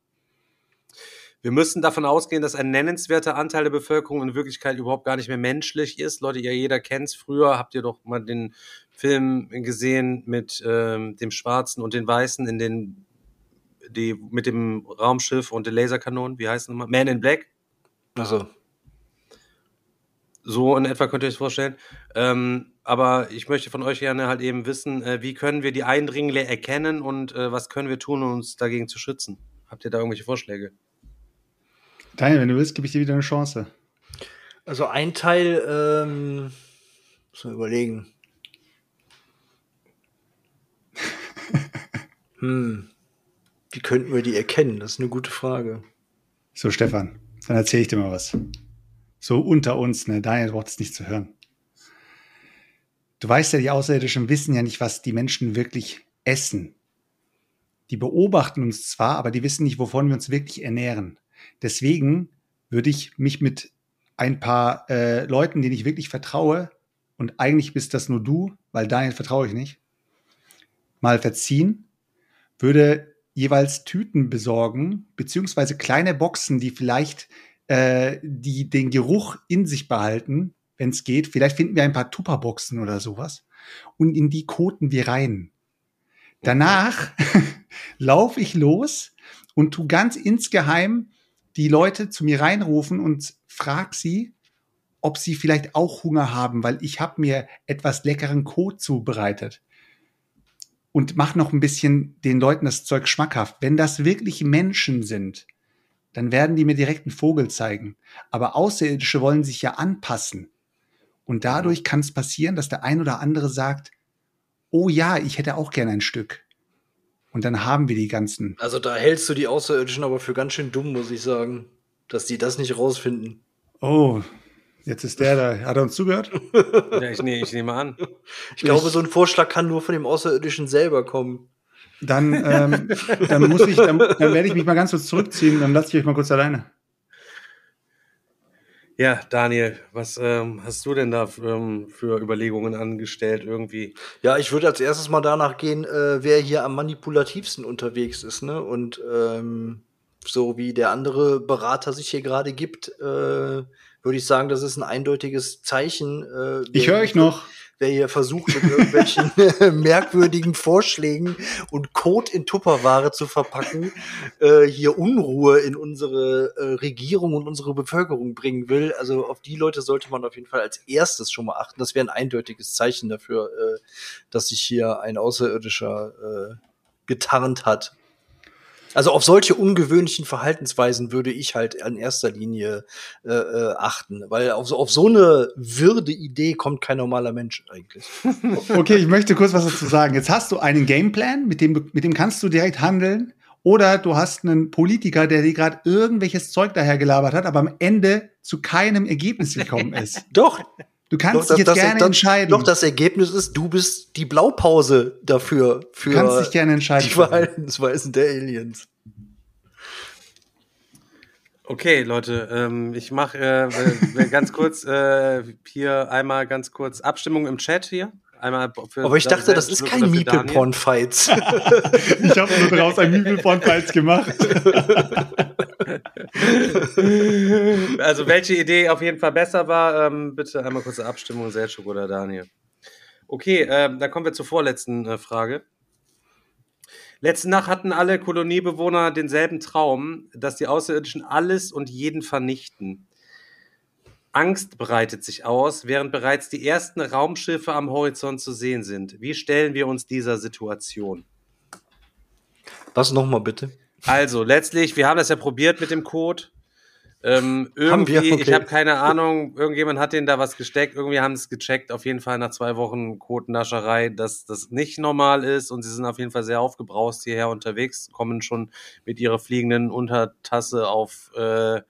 Speaker 3: Wir müssen davon ausgehen, dass ein nennenswerter Anteil der Bevölkerung in Wirklichkeit überhaupt gar nicht mehr menschlich ist. Leute, ihr jeder kennt's. Früher habt ihr doch mal den Film gesehen mit ähm, dem Schwarzen und den Weißen in den die mit dem Raumschiff und den Laserkanonen. Wie heißt es nochmal? Man in Black.
Speaker 5: Also,
Speaker 3: So in etwa könnt ihr euch vorstellen. Ähm, aber ich möchte von euch gerne halt eben wissen, äh, wie können wir die Eindringlinge erkennen und äh, was können wir tun, um uns dagegen zu schützen? Habt ihr da irgendwelche Vorschläge?
Speaker 4: Daniel, wenn du willst, gebe ich dir wieder eine Chance.
Speaker 5: also ein Teil, ähm, muss man überlegen. (laughs) hm. Wie könnten wir die erkennen? Das ist eine gute Frage.
Speaker 4: So, Stefan, dann erzähle ich dir mal was. So unter uns, ne? Daniel braucht es nicht zu hören. Du weißt ja, die Außerirdischen wissen ja nicht, was die Menschen wirklich essen. Die beobachten uns zwar, aber die wissen nicht, wovon wir uns wirklich ernähren. Deswegen würde ich mich mit ein paar äh, Leuten, denen ich wirklich vertraue, und eigentlich bist das nur du, weil Daniel vertraue ich nicht, mal verziehen, würde jeweils Tüten besorgen, beziehungsweise kleine Boxen, die vielleicht äh, die den Geruch in sich behalten, wenn es geht. Vielleicht finden wir ein paar Tupperboxen oder sowas. Und in die koten wir rein. Danach (laughs) laufe ich los und tu ganz insgeheim die Leute zu mir reinrufen und frag sie, ob sie vielleicht auch Hunger haben, weil ich habe mir etwas leckeren Kot zubereitet und mach noch ein bisschen den Leuten das Zeug schmackhaft. Wenn das wirklich Menschen sind, dann werden die mir direkt einen Vogel zeigen. Aber Außerirdische wollen sich ja anpassen. Und dadurch kann es passieren, dass der ein oder andere sagt, oh ja, ich hätte auch gern ein Stück. Und dann haben wir die ganzen.
Speaker 5: Also da hältst du die Außerirdischen aber für ganz schön dumm, muss ich sagen, dass die das nicht rausfinden.
Speaker 4: Oh, jetzt ist der da. Hat er uns zugehört? (laughs)
Speaker 3: Ja, ich, nee, ich nehme an.
Speaker 5: Ich glaube, so ein Vorschlag kann nur von dem Außerirdischen selber kommen.
Speaker 4: Dann, ähm, dann muss ich, dann, dann werde ich mich mal ganz kurz zurückziehen, dann lasse ich euch mal kurz alleine.
Speaker 3: Ja, Daniel, was ähm, hast du denn da ähm, für Überlegungen angestellt irgendwie?
Speaker 5: Ja, ich würde als erstes mal danach gehen, äh, wer hier am manipulativsten unterwegs ist, ne? Und ähm, so wie der andere Berater sich hier gerade gibt, äh, würde ich sagen, das ist ein eindeutiges Zeichen. Äh,
Speaker 4: Ich höre euch noch.
Speaker 5: Wer hier versucht, mit irgendwelchen (laughs) merkwürdigen Vorschlägen und Code in Tupperware zu verpacken, äh, hier Unruhe in unsere äh, Regierung und unsere Bevölkerung bringen will. Also auf die Leute sollte man auf jeden Fall als erstes schon mal achten. Das wäre ein eindeutiges Zeichen dafür, äh, dass sich hier ein Außerirdischer äh, getarnt hat. Also auf solche ungewöhnlichen Verhaltensweisen würde ich halt in erster Linie äh, äh, achten, weil auf so, auf so eine wirde Idee kommt kein normaler Mensch eigentlich. (laughs)
Speaker 4: Okay, ich möchte kurz was dazu sagen. Jetzt hast du einen Gameplan, mit dem, mit dem kannst du direkt handeln. Oder du hast einen Politiker, der dir gerade irgendwelches Zeug dahergelabert hat, aber am Ende zu keinem Ergebnis gekommen ist. (laughs)
Speaker 5: Doch,
Speaker 4: Du kannst
Speaker 5: doch,
Speaker 4: dich jetzt gerne
Speaker 5: das,
Speaker 4: entscheiden.
Speaker 5: Doch, das Ergebnis ist, du bist die Blaupause dafür, für
Speaker 4: du kannst dich gerne entscheiden.
Speaker 5: die (laughs) Verhaltensweisen der Aliens.
Speaker 3: Okay, Leute, ähm, ich mache äh, ganz kurz äh, hier einmal ganz kurz Abstimmung im Chat hier. Einmal für
Speaker 5: Aber ich dachte, das ist kein Meeple. Porn Fights. (laughs)
Speaker 4: Ich habe nur daraus ein Meeple von Files gemacht. (laughs)
Speaker 3: Also welche Idee auf jeden Fall besser war, ähm, bitte einmal kurze Abstimmung, Selchuk oder Daniel. Okay, ähm, dann kommen wir zur vorletzten äh, Frage. Letzte Nacht hatten alle Koloniebewohner denselben Traum, dass die Außerirdischen alles und jeden vernichten. Angst breitet sich aus, während bereits die ersten Raumschiffe am Horizont zu sehen sind. Wie stellen wir uns dieser Situation?
Speaker 5: Was nochmal bitte?
Speaker 3: Also, letztlich, wir haben das ja probiert mit dem Code. Ähm,
Speaker 5: Haben wir?
Speaker 3: irgendwie, ich
Speaker 5: Okay.
Speaker 3: habe keine Ahnung, irgendjemand hat denen da was gesteckt, irgendwie haben es gecheckt, auf jeden Fall nach zwei Wochen Codennascherei, dass das nicht normal ist und sie sind auf jeden Fall sehr aufgebraust hierher unterwegs, kommen schon mit ihrer fliegenden Untertasse auf äh,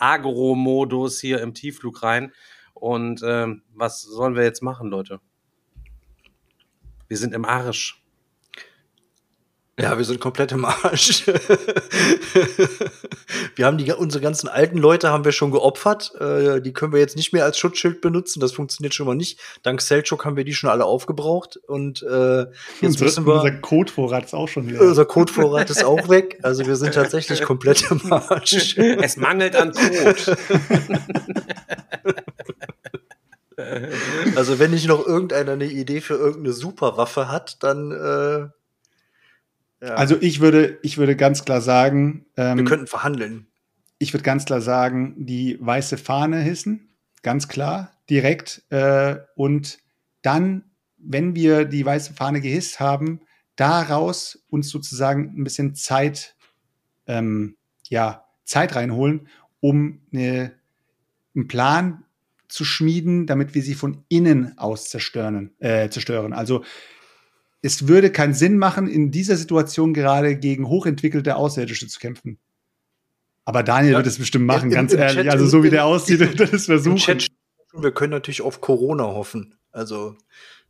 Speaker 3: Agro-Modus hier im Tiefflug rein. Und ähm, was sollen wir jetzt machen, Leute? Wir sind im Arsch.
Speaker 5: Ja, wir sind komplett im Arsch. (laughs) wir haben die, unsere ganzen alten Leute haben wir schon geopfert. Äh, die können wir jetzt nicht mehr als Schutzschild benutzen. Das funktioniert schon mal nicht. Dank Selchuk haben wir die schon alle aufgebraucht. Und äh, jetzt
Speaker 4: Unser,
Speaker 5: müssen wir.
Speaker 4: unser Codevorrat ist auch schon wieder.
Speaker 5: Unser Codevorrat ist auch weg. Also wir sind tatsächlich komplett im Arsch.
Speaker 3: Es mangelt an Code.
Speaker 5: Also wenn nicht noch irgendeiner eine Idee für irgendeine Superwaffe hat, dann äh, ja.
Speaker 4: Also ich würde, ich würde ganz klar sagen,
Speaker 5: wir
Speaker 4: ähm,
Speaker 5: könnten verhandeln.
Speaker 4: ich würde ganz klar sagen, die weiße Fahne hissen, ganz klar, direkt. Äh, und dann, wenn wir die weiße Fahne gehisst haben, daraus uns sozusagen ein bisschen Zeit, ähm, ja, Zeit reinholen, um eine, einen Plan zu schmieden, damit wir sie von innen aus zerstören. Äh, zerstören. Also es würde keinen Sinn machen, in dieser Situation gerade gegen hochentwickelte Außerirdische zu kämpfen. Aber Daniel
Speaker 5: Ja.
Speaker 4: wird es bestimmt machen,
Speaker 5: Im-
Speaker 4: ganz ehrlich.
Speaker 5: Chat-
Speaker 4: also so wie der aussieht,
Speaker 5: im- (laughs)
Speaker 4: das
Speaker 5: Im
Speaker 4: versuchen.
Speaker 5: Chat wir können natürlich auf Corona hoffen. Also,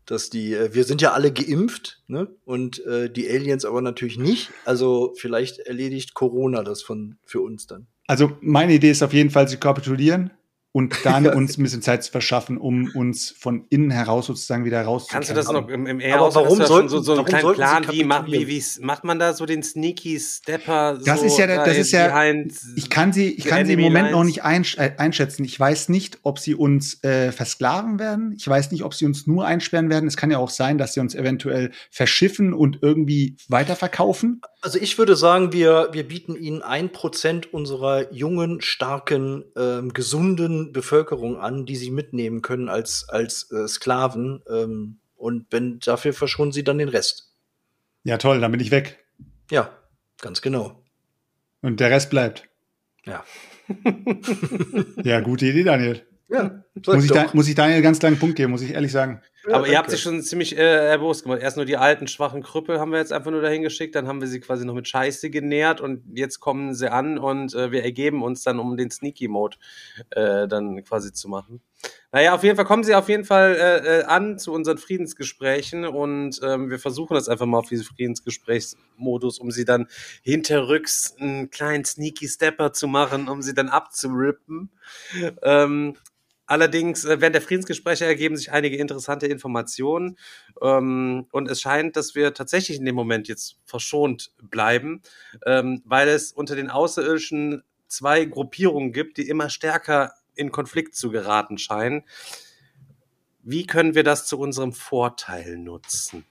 Speaker 5: dass die, äh, wir sind ja alle geimpft, ne? Und äh, die Aliens aber natürlich nicht. Also vielleicht erledigt Corona das von für uns dann.
Speaker 4: Also meine Idee ist auf jeden Fall, sie kapitulieren und dann (laughs) uns ein bisschen Zeit zu verschaffen, um uns von innen heraus sozusagen wieder rauszukämpfen.
Speaker 3: Kannst du das noch im, im eher
Speaker 5: Aber warum sollten-
Speaker 3: so, so einen
Speaker 5: warum
Speaker 3: kleinen Plan, wie, macht, wie, wie's- macht man da so den Sneaky Stepper?
Speaker 4: Das
Speaker 3: so
Speaker 4: ist ja, das ist ja, ich kann sie, ich kann sie im Moment noch
Speaker 3: lines?
Speaker 4: nicht einsch äh, einschätzen. Ich weiß nicht, ob sie uns äh, versklaven werden. Ich weiß nicht, ob sie uns nur einsperren werden. Es kann ja auch sein, dass sie uns eventuell verschiffen und irgendwie weiterverkaufen.
Speaker 5: Also ich würde sagen, wir, wir bieten ihnen ein Prozent unserer jungen, starken, ähm, gesunden Bevölkerung an, die sie mitnehmen können als, als äh, Sklaven. Ähm, und wenn dafür verschonen sie dann den Rest.
Speaker 4: Ja, toll, dann bin ich weg.
Speaker 5: Ja, ganz genau.
Speaker 4: Und der Rest bleibt.
Speaker 5: Ja. (laughs)
Speaker 4: Ja, gute Idee, Daniel.
Speaker 5: Ja,
Speaker 4: Muss ich, da, muss ich Daniel ganz kleinen Punkt geben, muss ich ehrlich sagen.
Speaker 3: Aber ihr habt sich schon ziemlich äh, erbost gemacht. Erst nur die alten, schwachen Krüppel haben wir jetzt einfach nur dahin geschickt, dann haben wir sie quasi noch mit Scheiße genährt und jetzt kommen sie an und äh, wir ergeben uns dann, um den Sneaky-Mode äh, dann quasi zu machen. Naja, auf jeden Fall kommen sie auf jeden Fall äh, äh, an zu unseren Friedensgesprächen und ähm, wir versuchen das einfach mal auf diese Friedensgesprächsmodus, um sie dann hinterrücks einen kleinen Sneaky Stepper zu machen, um sie dann abzurippen. Ähm, Allerdings, äh, während der Friedensgespräche ergeben sich einige interessante Informationen ähm, und es scheint, dass wir tatsächlich in dem Moment jetzt verschont bleiben, ähm, weil es unter den Außerirdischen zwei Gruppierungen gibt, die immer stärker in Konflikt zu geraten scheinen. Wie können wir das zu unserem Vorteil nutzen?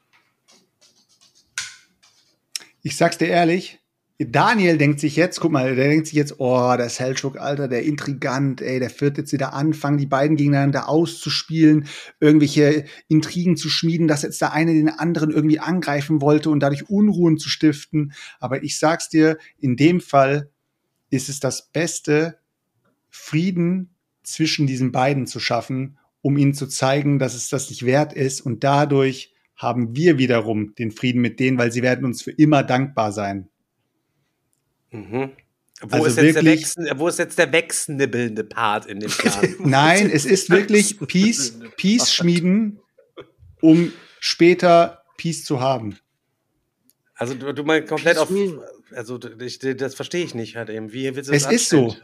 Speaker 4: Ich sag's dir ehrlich, Daniel denkt sich jetzt, guck mal, der denkt sich jetzt, oh, der Selchuk, Alter, der Intrigant, ey, der wird jetzt wieder anfangen, die beiden gegeneinander auszuspielen, irgendwelche Intrigen zu schmieden, dass jetzt der eine den anderen irgendwie angreifen wollte und dadurch Unruhen zu stiften. Aber ich sag's dir, in dem Fall ist es das Beste, Frieden zwischen diesen beiden zu schaffen, um ihnen zu zeigen, dass es das nicht wert ist. Und dadurch haben wir wiederum den Frieden mit denen, weil sie werden uns für immer dankbar sein.
Speaker 3: Mhm. Wo,
Speaker 4: Also
Speaker 3: ist jetzt der
Speaker 4: wirklich-
Speaker 3: wo ist jetzt der wegschnibbelnde Part in dem Plan? (laughs)
Speaker 4: Nein, es ist wirklich Peace, Peace schmieden, um später Peace zu haben.
Speaker 3: Also du, du meinst komplett auf.
Speaker 5: Peace
Speaker 3: Also ich, das verstehe ich nicht halt eben. Wie willst du das
Speaker 4: Es ist so.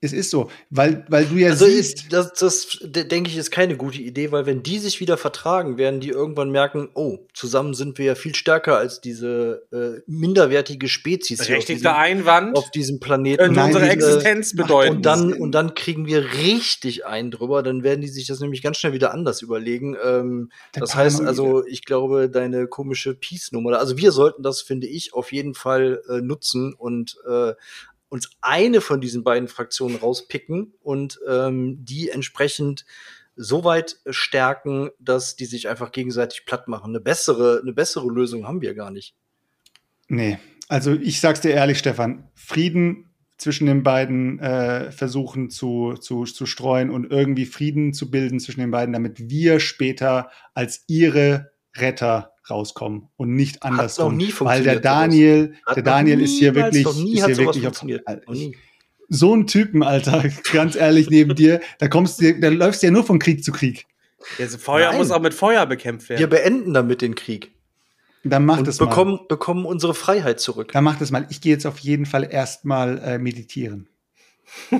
Speaker 4: Es ist so, weil, weil du ja
Speaker 5: Also
Speaker 4: siehst,
Speaker 5: ist, das, das de- denke ich, ist keine gute Idee, weil wenn die sich wieder vertragen, werden die irgendwann merken, oh, zusammen sind wir ja viel stärker als diese äh, minderwertige Spezies hier auf
Speaker 3: Berechtigter
Speaker 5: diesem,
Speaker 3: Einwand.
Speaker 5: auf diesem Planeten.
Speaker 3: Könnte unsere
Speaker 4: die-
Speaker 3: Existenz bedeuten.
Speaker 5: Und dann, und dann kriegen wir richtig einen drüber, dann werden die sich das nämlich ganz schnell wieder anders überlegen. Ähm, das heißt also, ich glaube, deine komische Peace-Nummer, also wir sollten das, finde ich, auf jeden Fall äh, nutzen und äh, uns eine von diesen beiden Fraktionen rauspicken und ähm, die entsprechend so weit stärken, dass die sich einfach gegenseitig platt machen. Eine bessere, eine bessere Lösung haben wir gar nicht.
Speaker 4: nee, also ich sag's dir ehrlich, Stefan, Frieden zwischen den beiden äh, versuchen zu, zu, zu streuen und irgendwie Frieden zu bilden zwischen den beiden, damit wir später als ihre Retter rauskommen und nicht andersrum.
Speaker 5: nie
Speaker 4: weil der
Speaker 5: funktioniert.
Speaker 4: Daniel, der
Speaker 5: noch
Speaker 4: Daniel ist hier wirklich,
Speaker 5: noch
Speaker 4: ist hier wirklich auf,
Speaker 5: funktioniert. Noch
Speaker 4: so ein Typen, Alter, (laughs) ganz ehrlich, neben dir, da kommst du, da läufst du ja nur von Krieg zu Krieg.
Speaker 3: Ja, Feuer
Speaker 5: Nein.
Speaker 3: muss auch mit Feuer bekämpft
Speaker 5: Wir
Speaker 3: werden.
Speaker 5: beenden damit den Krieg
Speaker 4: Dann mach
Speaker 5: und
Speaker 4: das mal.
Speaker 5: bekommen, bekommen unsere Freiheit zurück.
Speaker 4: Dann mach das mal. Ich gehe jetzt auf jeden Fall erstmal äh, meditieren. (laughs)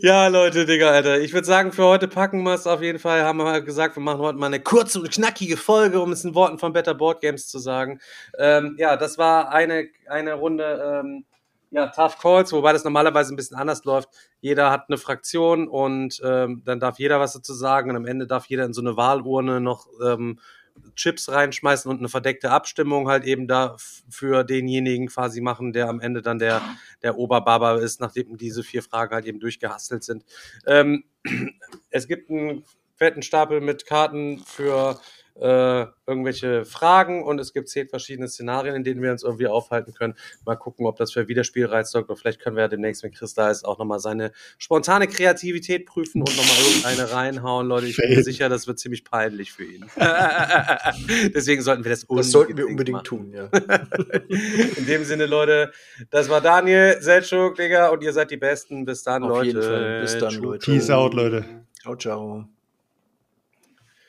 Speaker 3: ja, Leute, Digga, Alter. Ich würde sagen, für heute packen wir es auf jeden Fall. Haben wir gesagt, wir machen heute mal eine kurze und knackige Folge, um es in Worten von Better Board Games zu sagen. Ähm, ja, das war eine, eine Runde ähm, ja, Tough Calls, wobei das normalerweise ein bisschen anders läuft. Jeder hat eine Fraktion und ähm, dann darf jeder was dazu sagen und am Ende darf jeder in so eine Wahlurne noch ähm, Chips reinschmeißen und eine verdeckte Abstimmung halt eben da für denjenigen quasi machen, der am Ende dann der, der Oberbaba ist, nachdem diese vier Fragen halt eben durchgehastelt sind. Ähm, (clears throat) es gibt einen fetten Stapel mit Karten für äh, irgendwelche Fragen und es gibt zehn verschiedene Szenarien, in denen wir uns irgendwie aufhalten können. Mal gucken, ob das für Wiederspielreiz sorgt oder vielleicht können wir ja demnächst, wenn Chris da ist, auch nochmal seine spontane Kreativität prüfen und nochmal irgendeine reinhauen. Leute, ich bin mir sicher, das wird ziemlich peinlich für ihn. (laughs) Deswegen sollten wir das
Speaker 5: Das sollten wir
Speaker 3: unbedingt
Speaker 5: unbedingt
Speaker 3: machen.
Speaker 5: tun, ja. (laughs)
Speaker 3: In dem Sinne, Leute, das war Daniel, Selchuk, Digga, und ihr seid die Besten. Bis dann,
Speaker 5: Auf
Speaker 3: Leute.
Speaker 5: jeden Fall. Bis dann. Leute.
Speaker 4: Peace out, Leute.
Speaker 5: Ciao, ciao.